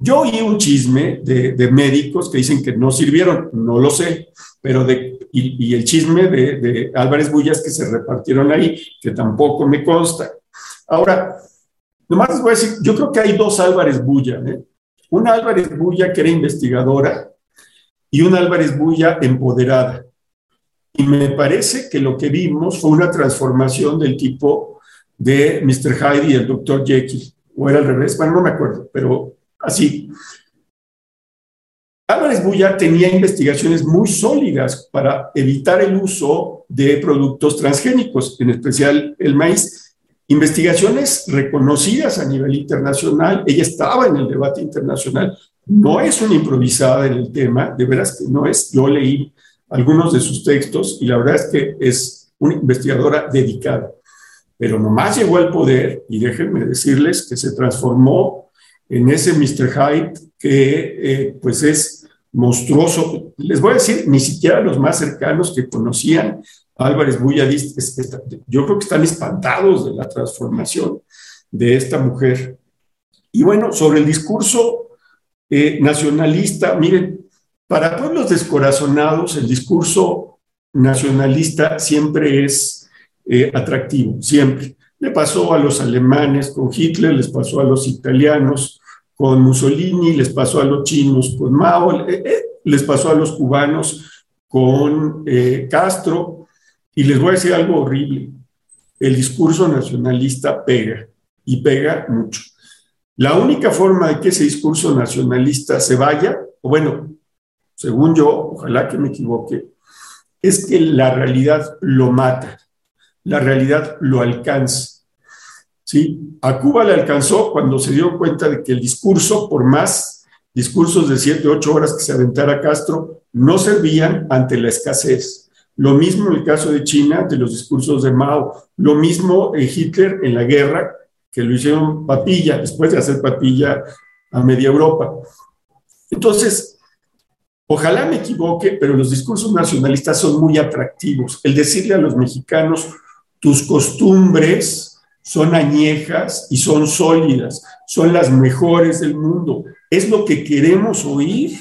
Yo oí un chisme de, de, médicos que dicen que no sirvieron, no lo sé, pero de, y, y el chisme de, de, Álvarez Bullas que se repartieron ahí, que tampoco me consta. Ahora, nomás les voy a decir, yo creo que hay dos Álvarez Bulla, ¿eh? Una Álvarez Bulla que era investigadora y una Álvarez Bulla empoderada. Y me parece que lo que vimos fue una transformación del tipo de Mr. Hyde y el Dr. Jekyll, o era al revés, bueno, no me acuerdo, pero así. Álvarez Bulla tenía investigaciones muy sólidas para evitar el uso de productos transgénicos, en especial el maíz. Investigaciones reconocidas a nivel internacional. Ella estaba en el debate internacional. No es una improvisada en el tema, de veras que no es. Yo leí algunos de sus textos y la verdad es que es una investigadora dedicada. Pero nomás llegó al poder y déjenme decirles que se transformó en ese Mr. Hyde que eh, pues es monstruoso. Les voy a decir, ni siquiera los más cercanos que conocían a Álvarez Bulla, yo creo que están espantados de la transformación de esta mujer. Y bueno, sobre el discurso eh, nacionalista, miren, para pueblos descorazonados el discurso nacionalista siempre es eh, atractivo, siempre. Le pasó a los alemanes con Hitler, les pasó a los italianos con Mussolini, les pasó a los chinos con Mao, eh, eh, les pasó a los cubanos con eh, Castro, y les voy a decir algo horrible, el discurso nacionalista pega, y pega mucho. La única forma de que ese discurso nacionalista se vaya, o bueno, según yo, ojalá que me equivoque, es que la realidad lo mata, la realidad lo alcanza. ¿Sí? A Cuba le alcanzó cuando se dio cuenta de que el discurso, por más discursos de siete, ocho horas que se aventara Castro, no servían ante la escasez. Lo mismo en el caso de China, de los discursos de Mao. Lo mismo en Hitler en la guerra, que lo hicieron papilla, después de hacer papilla a media Europa. Entonces, ojalá me equivoque, pero los discursos nacionalistas son muy atractivos. El decirle a los mexicanos, tus costumbres, son añejas y son sólidas, son las mejores del mundo. Es lo que queremos oír,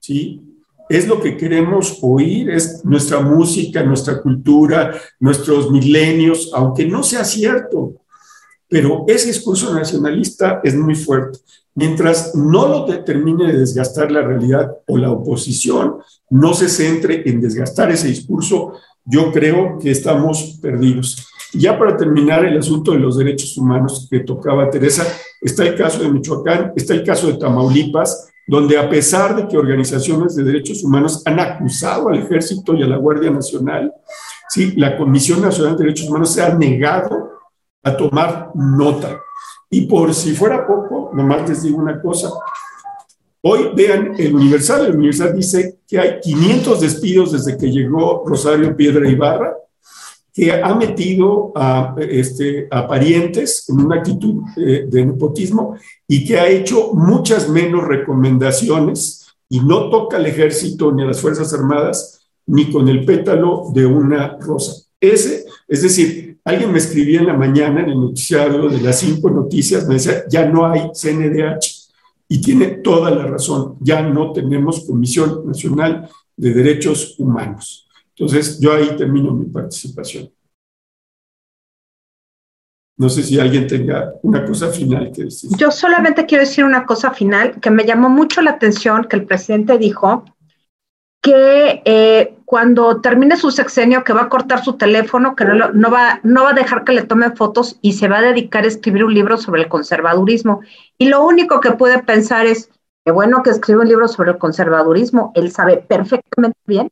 ¿sí? Es lo que queremos oír, es nuestra música, nuestra cultura, nuestros milenios, aunque no sea cierto. Pero ese discurso nacionalista es muy fuerte. Mientras no lo termine de desgastar la realidad o la oposición, no se centre en desgastar ese discurso, yo creo que estamos perdidos. Ya para terminar el asunto de los derechos humanos que tocaba Teresa, está el caso de Michoacán, está el caso de Tamaulipas, donde a pesar de que organizaciones de derechos humanos han acusado al ejército y a la Guardia Nacional Sí, la Comisión Nacional de Derechos Humanos se ha negado a tomar nota. Y por si fuera poco, nomás les digo una cosa. Hoy vean el Universal, el Universal dice que hay 500 despidos desde que llegó Rosario Piedra Ibarra, que ha metido a, este, a parientes en una actitud eh, de nepotismo y que ha hecho muchas menos recomendaciones y no toca al ejército ni a las Fuerzas Armadas ni con el pétalo de una rosa. Ese, es decir, alguien me escribía en la mañana en el noticiario de las cinco noticias, me decía, ya no hay CNDH. Y tiene toda la razón, ya no tenemos Comisión Nacional de Derechos Humanos. Entonces, yo ahí termino mi participación. No sé si alguien tenga una cosa final que decir. Yo solamente quiero decir una cosa final que me llamó mucho la atención que el presidente dijo que eh, cuando termine su sexenio, que va a cortar su teléfono, que no, va, no va a dejar que le tome fotos y se va a dedicar a escribir un libro sobre el conservadurismo. Y lo único que puede pensar es, qué bueno que escribe un libro sobre el conservadurismo, él sabe perfectamente bien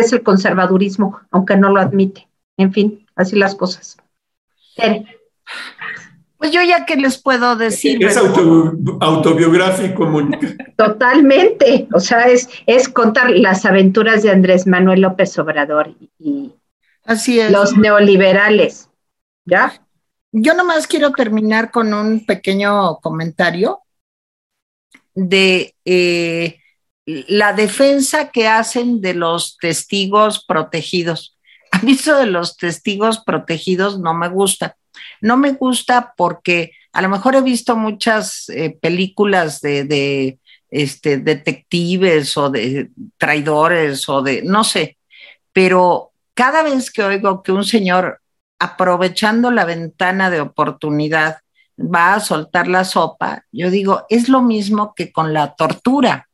es el conservadurismo, aunque no lo admite. En fin, así las cosas. Pues yo ya que les puedo decir. Es autobiográfico, Mónica. Totalmente. O sea, es, es contar las aventuras de Andrés Manuel López Obrador y Así es. los neoliberales. ¿Ya? Yo nomás quiero terminar con un pequeño comentario de eh, la defensa que hacen de los testigos protegidos. A mí eso de los testigos protegidos no me gusta no me gusta porque a lo mejor he visto muchas eh, películas de, este, detectives o de traidores o de, no sé, pero cada vez que oigo que un señor, aprovechando la ventana de oportunidad, va a soltar la sopa, yo digo, es lo mismo que con la tortura.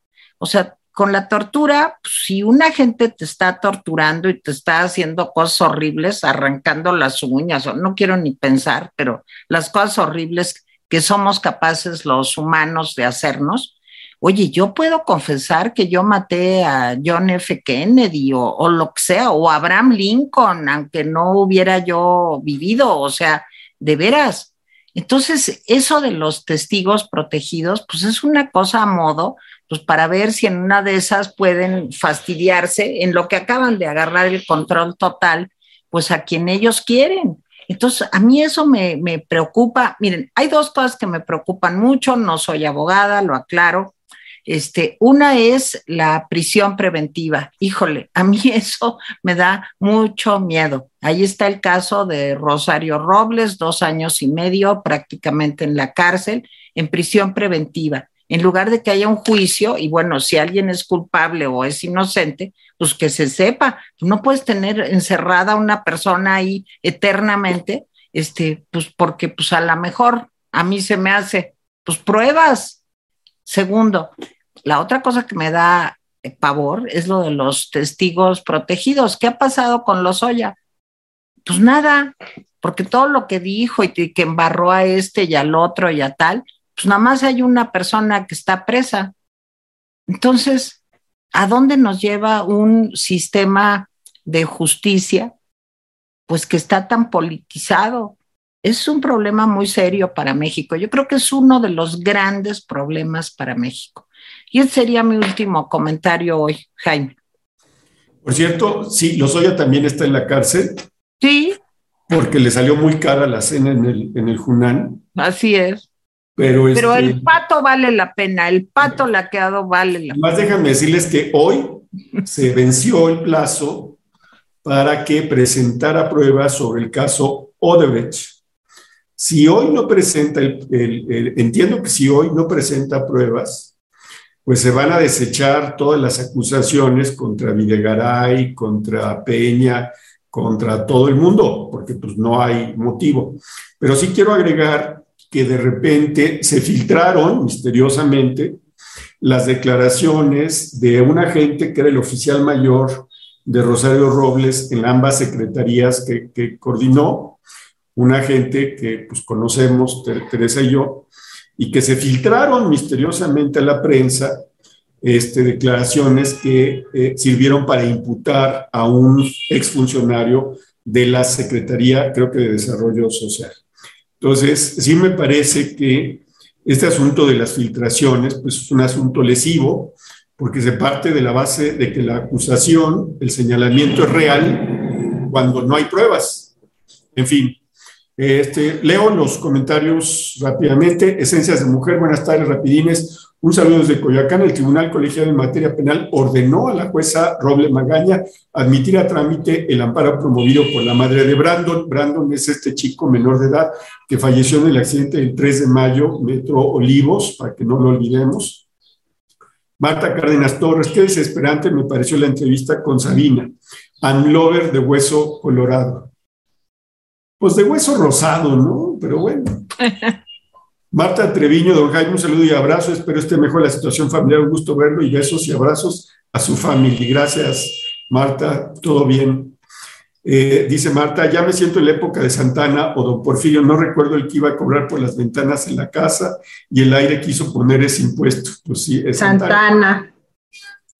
O sea, con la tortura, pues, si una gente te está torturando y te está haciendo cosas horribles, arrancando las uñas, o no quiero ni pensar, pero las cosas horribles que somos capaces los humanos de hacernos, oye, yo puedo confesar que yo maté a John F. Kennedy o, o lo que sea, o Abraham Lincoln, aunque no hubiera yo vivido, o sea, de veras. Entonces, eso de los testigos protegidos, pues es una cosa a modo, pues para ver si en una de esas pueden fastidiarse en lo que acaban de agarrar el control total, pues a quien ellos quieren. Entonces, a mí eso me, me preocupa. Miren, hay dos cosas que me preocupan mucho, no soy abogada, lo aclaro. Este, una es la prisión preventiva. Híjole, a mí eso me da mucho miedo. Ahí está el caso de Rosario Robles, dos años y medio prácticamente en la cárcel, en prisión preventiva en lugar de que haya un juicio, y bueno, si alguien es culpable o es inocente, pues que se sepa. No puedes tener encerrada a una persona ahí eternamente, este, pues porque pues a lo mejor a mí se me hace, pues pruebas. Segundo, la otra cosa que me da pavor es lo de los testigos protegidos. ¿Qué ha pasado con los Oya? Pues nada, porque todo lo que dijo y que embarró a este y al otro y a tal, pues nada más hay una persona que está presa. Entonces, ¿a dónde nos lleva un sistema de justicia? Pues que está tan politizado. Es un problema muy serio para México. Yo creo que es uno de los grandes problemas para México. Y ese sería mi último comentario hoy, Jaime. Por cierto, sí, Lozoya también está en la cárcel. Sí. Porque le salió muy cara la cena en el, en el Junán. Así es. Pero, el este, pato vale la pena, el pato laqueado vale la pena. Más déjame decirles que hoy se venció el plazo para que presentara pruebas sobre el caso Odebrecht. Si hoy no presenta, el, entiendo que si hoy no presenta pruebas, pues se van a desechar todas las acusaciones contra Videgaray, contra Peña, contra todo el mundo, porque pues no hay motivo. Pero sí quiero agregar que de repente se filtraron misteriosamente las declaraciones de un agente que era el oficial mayor de Rosario Robles en ambas secretarías que, coordinó, un agente que pues, conocemos, Teresa y yo, y que se filtraron misteriosamente a la prensa este, declaraciones que eh, sirvieron para imputar a un exfuncionario de la Secretaría, creo que de Desarrollo Social. Entonces, sí me parece que este asunto de las filtraciones, pues es un asunto lesivo, porque se parte de la base de que la acusación, el señalamiento es real cuando no hay pruebas. En fin, este, leo los comentarios rápidamente. Esencias de Mujer, buenas tardes, rapidines. Un saludo desde Coyoacán. El Tribunal Colegiado en Materia Penal ordenó a la jueza Roble Magaña admitir a trámite el amparo promovido por la madre de Brandon. Brandon es este chico menor de edad que falleció en el accidente del 3 de mayo, Metro Olivos, para que no lo olvidemos. Marta Cárdenas Torres, qué desesperante me pareció la entrevista con Sabina, Lover de Hueso Colorado. Pues de hueso rosado, ¿no? Pero bueno. Marta Treviño, don Jaime, un saludo y abrazo. Espero esté mejor la situación familiar. Un gusto verlo y besos y abrazos a su familia. Gracias, Marta. Todo bien. Eh, dice Marta, ya me siento en la época de Santana o don Porfirio. No recuerdo el que iba a cobrar por las ventanas en la casa y el aire quiso poner ese impuesto. Pues sí, es Santana. Santana.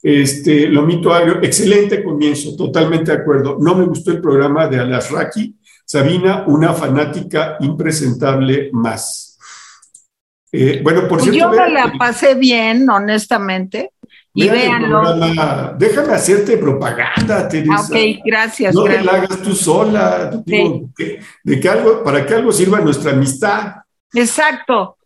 Este, Lomito Agrio, excelente comienzo, totalmente de acuerdo. No me gustó el programa de Alasraki. Sabina, una fanática impresentable más. Eh, bueno, por cierto. Yo me la pasé bien, honestamente. Y véanlo. Déjame hacerte propaganda, Teresa. Ok, gracias. No la hagas tú sola. de que algo, para que algo sirva nuestra amistad. Exacto.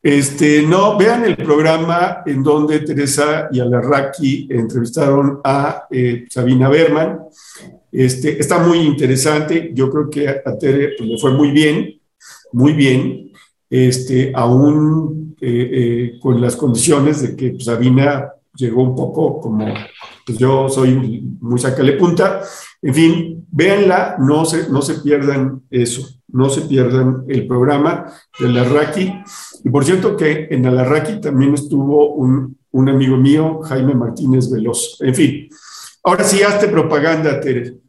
Este, no, vean el programa en donde Teresa y Alarraqui entrevistaron a eh, Sabina Berman. Este, está muy interesante. Yo creo que a Tere pues, le fue muy bien, muy bien este, aún eh, eh, con las condiciones de que pues, Sabina llegó un poco como, pues yo soy muy sacale punta. En fin, véanla, no se, no se pierdan eso, no se pierdan el programa de Alarraqui. Y por cierto que en Alarraqui también estuvo un, un amigo mío, Jaime Martínez Veloso. En fin, ahora sí, hazte propaganda, Tere.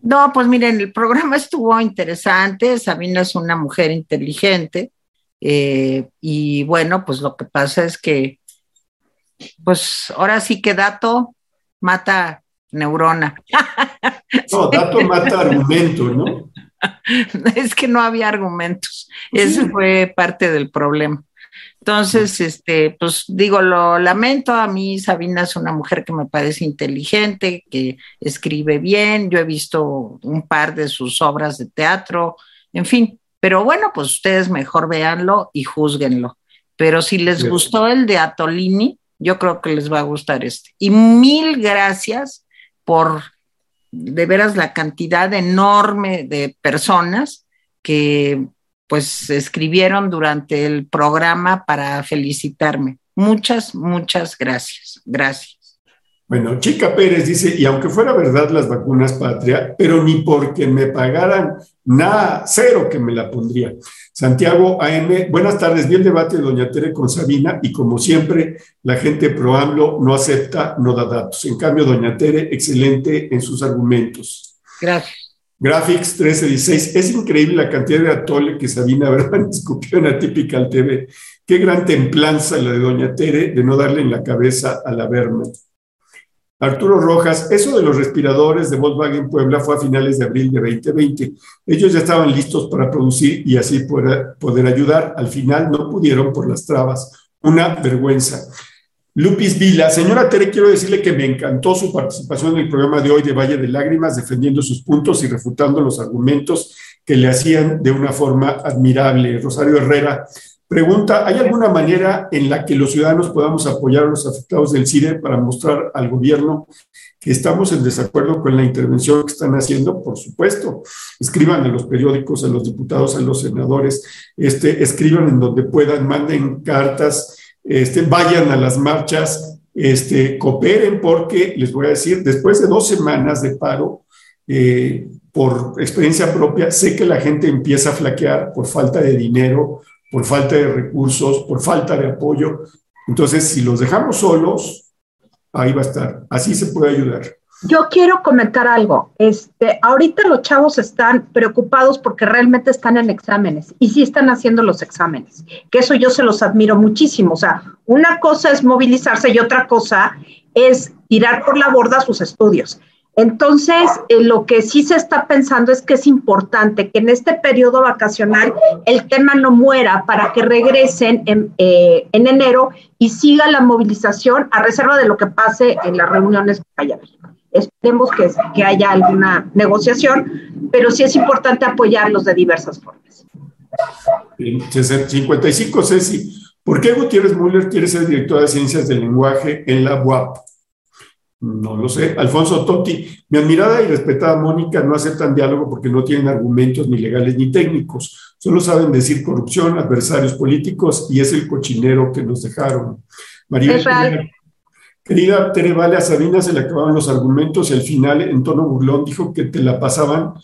No, pues miren, el programa estuvo interesante. Sabina es una mujer inteligente, eh, y bueno, pues lo que pasa es que, pues ahora sí que dato mata neurona. No, dato mata argumento, ¿no? Es que no había argumentos. Ese fue parte del problema. Entonces, este, pues digo, lo lamento. A mí Sabina es una mujer que me parece inteligente, que escribe bien. Yo he visto un par de sus obras de teatro. En fin, pero bueno, pues ustedes mejor véanlo y juzguenlo. Pero si les gustó el de Atolini, yo creo que les va a gustar este. Y mil gracias por de veras la cantidad enorme de personas que pues escribieron durante el programa para felicitarme. Muchas, muchas gracias. Gracias. Bueno, Chica Pérez dice, y aunque fuera verdad las vacunas patria, pero ni porque me pagaran nada, cero que me la pondría. Santiago AM, buenas tardes, bien debate de Doña Tere con Sabina y como siempre, la gente pro AMLO no acepta, no da datos. En cambio, Doña Tere, excelente en sus argumentos. Gracias. Graphics 1316, es increíble la cantidad de atole que Sabina Berman escupió en Atypical TV. Qué gran templanza la de Doña Tere de no darle en la cabeza a la Berman. Arturo Rojas, eso de los respiradores de Volkswagen Puebla fue a finales de abril de 2020. Ellos ya estaban listos para producir y así poder, poder ayudar. Al final no pudieron por las trabas. Una vergüenza. Lupis Vila, señora Tere, quiero decirle que me encantó su participación en el programa de hoy de Valle de Lágrimas, defendiendo sus puntos y refutando los argumentos que le hacían de una forma admirable. Rosario Herrera, Pregunta, ¿hay alguna manera en la que los ciudadanos podamos apoyar a los afectados del CIDE para mostrar al gobierno que estamos en desacuerdo con la intervención que están haciendo? Por supuesto, escriban en los periódicos, a los diputados, a los senadores, este, escriban en donde puedan, manden cartas, este, vayan a las marchas, este, cooperen, porque les voy a decir, después de dos semanas de paro, eh, por experiencia propia, sé que la gente empieza a flaquear por falta de dinero, por falta de recursos, por falta de apoyo. Entonces, si los dejamos solos, ahí va a estar. Así se puede ayudar. Yo quiero comentar algo. Este, ahorita los chavos están preocupados porque realmente están en exámenes y sí están haciendo los exámenes, que eso yo se los admiro muchísimo. O sea, una cosa es movilizarse y otra cosa es tirar por la borda sus estudios. Entonces, eh, lo que sí se está pensando es que es importante que en este periodo vacacional el tema no muera para que regresen en, eh, en enero y siga la movilización a reserva de lo que pase en las reuniones que haya. Esperemos que, que haya alguna negociación, pero sí es importante apoyarlos de diversas formas. 55, Ceci. ¿Por qué Gutiérrez Müller quiere ser director de Ciencias del Lenguaje en la UAP? No lo sé. Alfonso Totti, mi admirada y respetada Mónica no aceptan diálogo porque no tienen argumentos ni legales ni técnicos. Solo saben decir corrupción, adversarios políticos y es el cochinero que nos dejaron. María Querida Tere Vale, a Sabina se le acababan los argumentos y al final, en tono burlón, dijo que te la pasaban,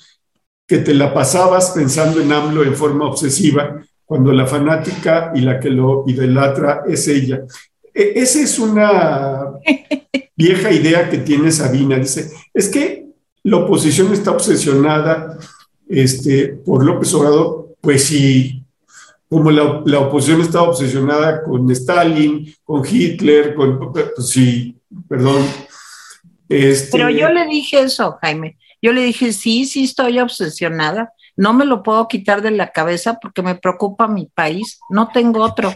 que te la pasabas pensando en AMLO en forma obsesiva, cuando la fanática y la que lo idolatra es ella. E, esa es una vieja idea que tiene Sabina. Dice, es que la oposición está obsesionada este, por López Obrador. Pues sí, como la, la, oposición estaba obsesionada con Stalin, con Hitler, con, pues sí, perdón. Este, Pero yo le dije eso, Jaime. Yo le dije, sí, sí estoy obsesionada. No me lo puedo quitar de la cabeza porque me preocupa mi país. No tengo otro.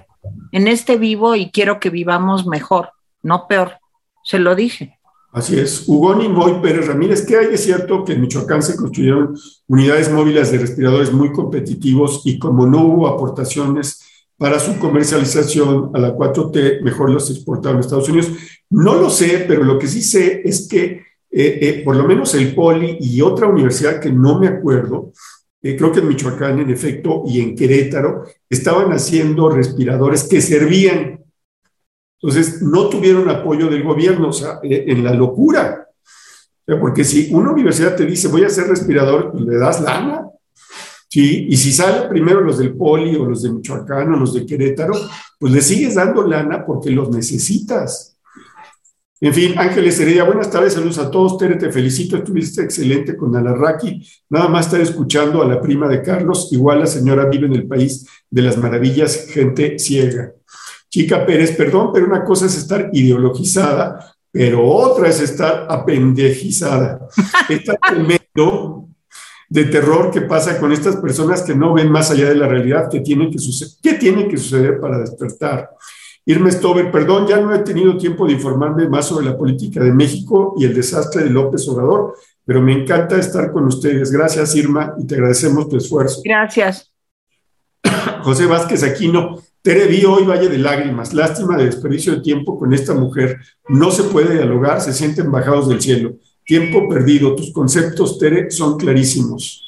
En este vivo y quiero que vivamos mejor, no peor. Se lo dije. Así es. Hugo y Moy Pérez Ramírez, ¿qué hay de cierto que en Michoacán se construyeron unidades móviles de respiradores muy competitivos y como no hubo aportaciones para su comercialización a la 4T, mejor los exportaron a Estados Unidos? No lo sé, pero lo que sí sé es que eh, eh, por lo menos el Poli y otra universidad que no me acuerdo, eh, creo que en Michoacán en efecto y en Querétaro, estaban haciendo respiradores que servían entonces, no tuvieron apoyo del gobierno, o sea, eh, en la locura. porque si una universidad te dice, voy a ser respirador, pues le das lana. ¿sí? Y si salen primero los del Poli o los de Michoacán o los de Querétaro, pues le sigues dando lana porque los necesitas. En fin, Ángeles Heredia, buenas tardes, saludos a todos. Tere, te felicito, estuviste excelente con Alarraqui. Nada más estar escuchando a la prima de Carlos, igual la señora vive en el país de las maravillas, gente ciega. Chica Pérez, perdón, pero una cosa es estar ideologizada, pero otra es estar apendejizada. Está tremendo de terror que pasa con estas personas que no ven más allá de la realidad que tiene que suceder. ¿Qué tiene que suceder para despertar? Irma Stover, perdón, ya no he tenido tiempo de informarme más sobre la política de México y el desastre de López Obrador, pero me encanta estar con ustedes. Gracias, Irma, y te agradecemos tu esfuerzo. Gracias. José Vázquez Aquino, Tere vi hoy Valle de Lágrimas, lástima de desperdicio de tiempo con esta mujer. No se puede dialogar, se sienten bajados del cielo. Tiempo perdido, tus conceptos, Tere, son clarísimos.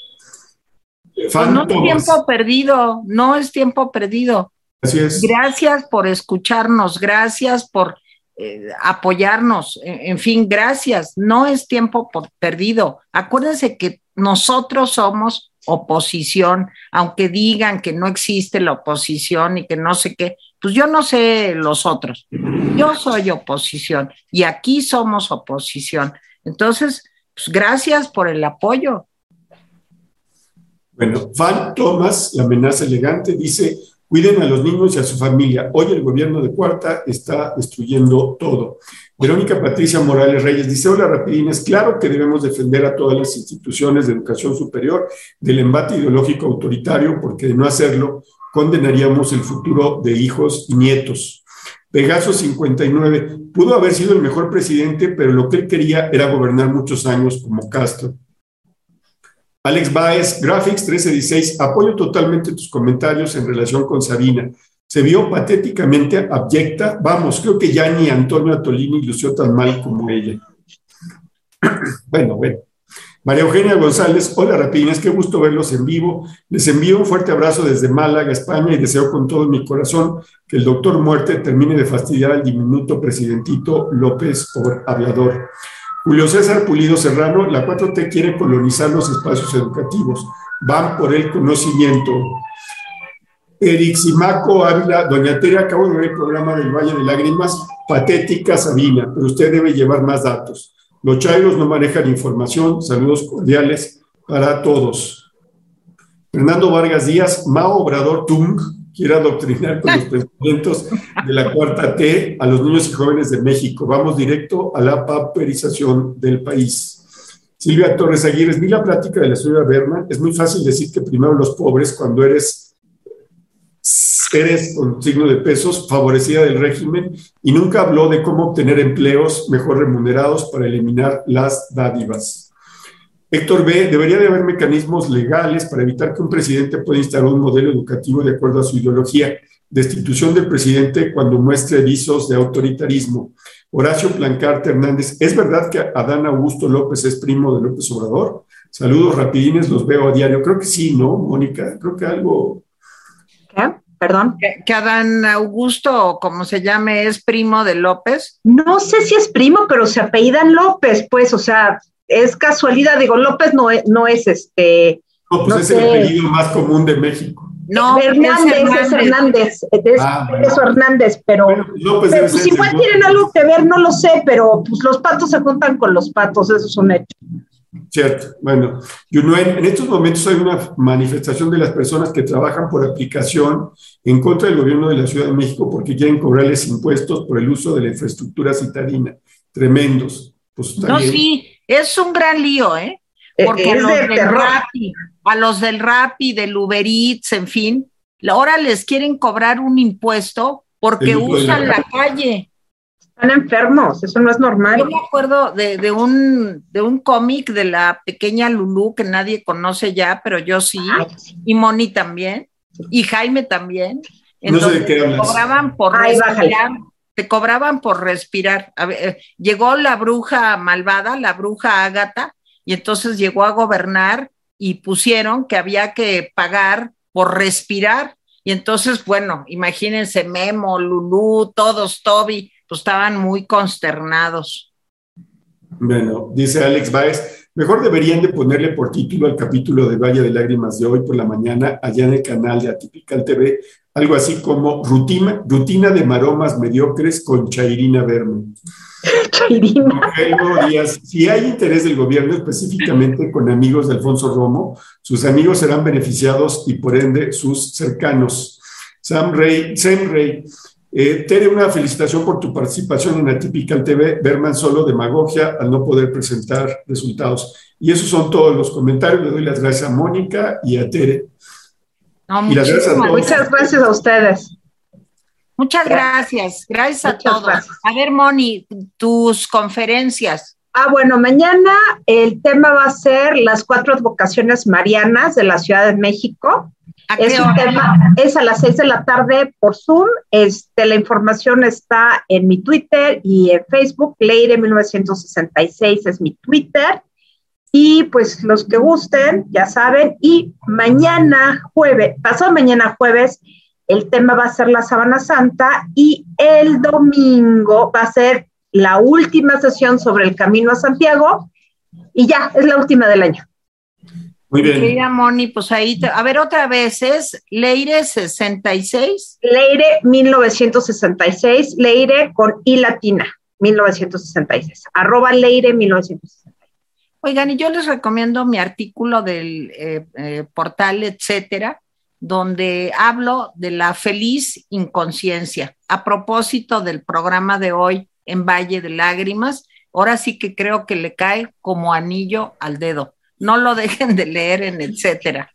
Pues no es tiempo perdido, no es tiempo perdido. Gracias. Gracias por escucharnos, gracias por eh, apoyarnos, en, fin, gracias. No es tiempo perdido. Acuérdense que nosotros somos oposición, aunque digan que no existe la oposición y que no sé qué, pues yo no sé los otros. Yo soy oposición y aquí somos oposición. Entonces, pues gracias por el apoyo. Bueno, Van Thomas, la amenaza elegante, dice, cuiden a los niños y a su familia. Hoy el gobierno de Cuarta está destruyendo todo. Verónica Patricia Morales Reyes dice, hola Rapidines, claro que debemos defender a todas las instituciones de educación superior del embate ideológico autoritario, porque de no hacerlo condenaríamos el futuro de hijos y nietos. Pegaso 59, pudo haber sido el mejor presidente, pero lo que él quería era gobernar muchos años como Castro. Alex Baez, Graphics 1316, apoyo totalmente tus comentarios en relación con Sabina se vio patéticamente abyecta. Vamos, creo que ya ni Antonio Atolini lució tan mal como ella. bueno, bueno. María Eugenia González, hola Rapines, qué gusto verlos en vivo. Les envío un fuerte abrazo desde Málaga, España, y deseo con todo mi corazón que el doctor Muerte termine de fastidiar al diminuto presidentito López por. Julio César Pulido Serrano, la 4T quiere colonizar los espacios educativos. Van por el conocimiento. Eric Simaco Ávila, Doña Tere, acabo de ver el programa del Valle de Lágrimas, patética Sabina, pero usted debe llevar más datos. Los chairos no manejan información. Saludos cordiales para todos. Fernando Vargas Díaz, Mao Obrador Tung, quiere adoctrinar con los pensamientos de la cuarta T a los niños y jóvenes de México. Vamos directo a la paperización del país. Silvia Torres Aguirre, vi la plática de la señora Berman. Es muy fácil decir que primero los pobres cuando eres, eres con signo de pesos, favorecida del régimen, y nunca habló de cómo obtener empleos mejor remunerados para eliminar las dádivas. Héctor B., debería de haber mecanismos legales para evitar que un presidente pueda instalar un modelo educativo de acuerdo a su ideología. Destitución del presidente cuando muestre visos de autoritarismo. Horacio Plancarte Hernández, ¿es verdad que Adán Augusto López es primo de López Obrador? Saludos rapidines, los veo a diario. Creo que sí, ¿no, Mónica? Creo que algo... ¿Qué? Perdón. ¿Que, Adán Augusto, como se llame, es primo de López? No sé si es primo, pero se apellidan López, pues, o sea, es casualidad. Digo, López no es, no es este... No, pues es el apellido más común de México. No, Hernández es Hernández, es, ah, Hernández, pero, pues, si igual tienen algo que ver, no lo sé, pero pues los patos se juntan con los patos, eso es un hecho. Cierto, bueno, en estos momentos hay una manifestación de las personas que trabajan por aplicación en contra del gobierno de la Ciudad de México porque quieren cobrarles impuestos por el uso de la infraestructura citadina. Tremendos. Pues, no, sí, es un gran lío, ¿eh? Eh, porque los del Rappi, a los del Rappi, del Uber Eats, en fin, ahora les quieren cobrar un impuesto porque usan la, calle. Están enfermos, eso no es normal. Yo me acuerdo de, un, de un cómic de la pequeña Lulú que nadie conoce ya, pero yo sí, y Moni también, y Jaime también. no sé de qué hablas. cobraban por respirar, te cobraban por respirar. Eh, llegó la bruja malvada, la bruja Ágata, y entonces llegó a gobernar y pusieron que había que pagar por respirar. Y entonces, bueno, imagínense, Memo, Lulú, todos, Toby, pues estaban muy consternados. Bueno, dice Alex Baez, mejor deberían de ponerle por título al capítulo de Valle de Lágrimas de hoy por la mañana allá en el canal de Atipical TV, algo así como rutina, rutina de maromas mediocres con Chairina Verme. Si hay interés del gobierno específicamente con amigos de Alfonso Romo, sus amigos serán beneficiados y por ende sus cercanos. Sam Rey, Sam Rey, eh, Tere, una felicitación por tu participación en Atypical TV. Berman solo demagogia al no poder presentar resultados. Y esos son todos los comentarios. Le doy las gracias a Mónica y a Tere. Muchas gracias a ustedes. Muchas gracias, gracias a todos. A ver, Moni, tus conferencias. Ah, bueno, mañana el tema va a ser las cuatro advocaciones marianas de la Ciudad de México. Es, un tema, es a las seis de la tarde por Zoom. Este, la información está en mi Twitter y en Facebook. Leire 1966 es mi Twitter. Y pues los que gusten, ya saben. Y mañana jueves, pasado mañana jueves, el tema va a ser la Sábana Santa y el domingo va a ser la última sesión sobre el camino a Santiago y ya, es la última del año. Muy bien. Querida Moni, pues ahí, a ver otra vez, ¿es Leire 66? Leire 1966, Leire con I latina, 1966, arroba Leire 1966. Oigan, y yo les recomiendo mi artículo del eh, eh, portal, etcétera, donde hablo de la feliz inconsciencia. A propósito del programa de hoy en Valle de Lágrimas, ahora sí que creo que le cae como anillo al dedo no lo dejen de leer en etcétera.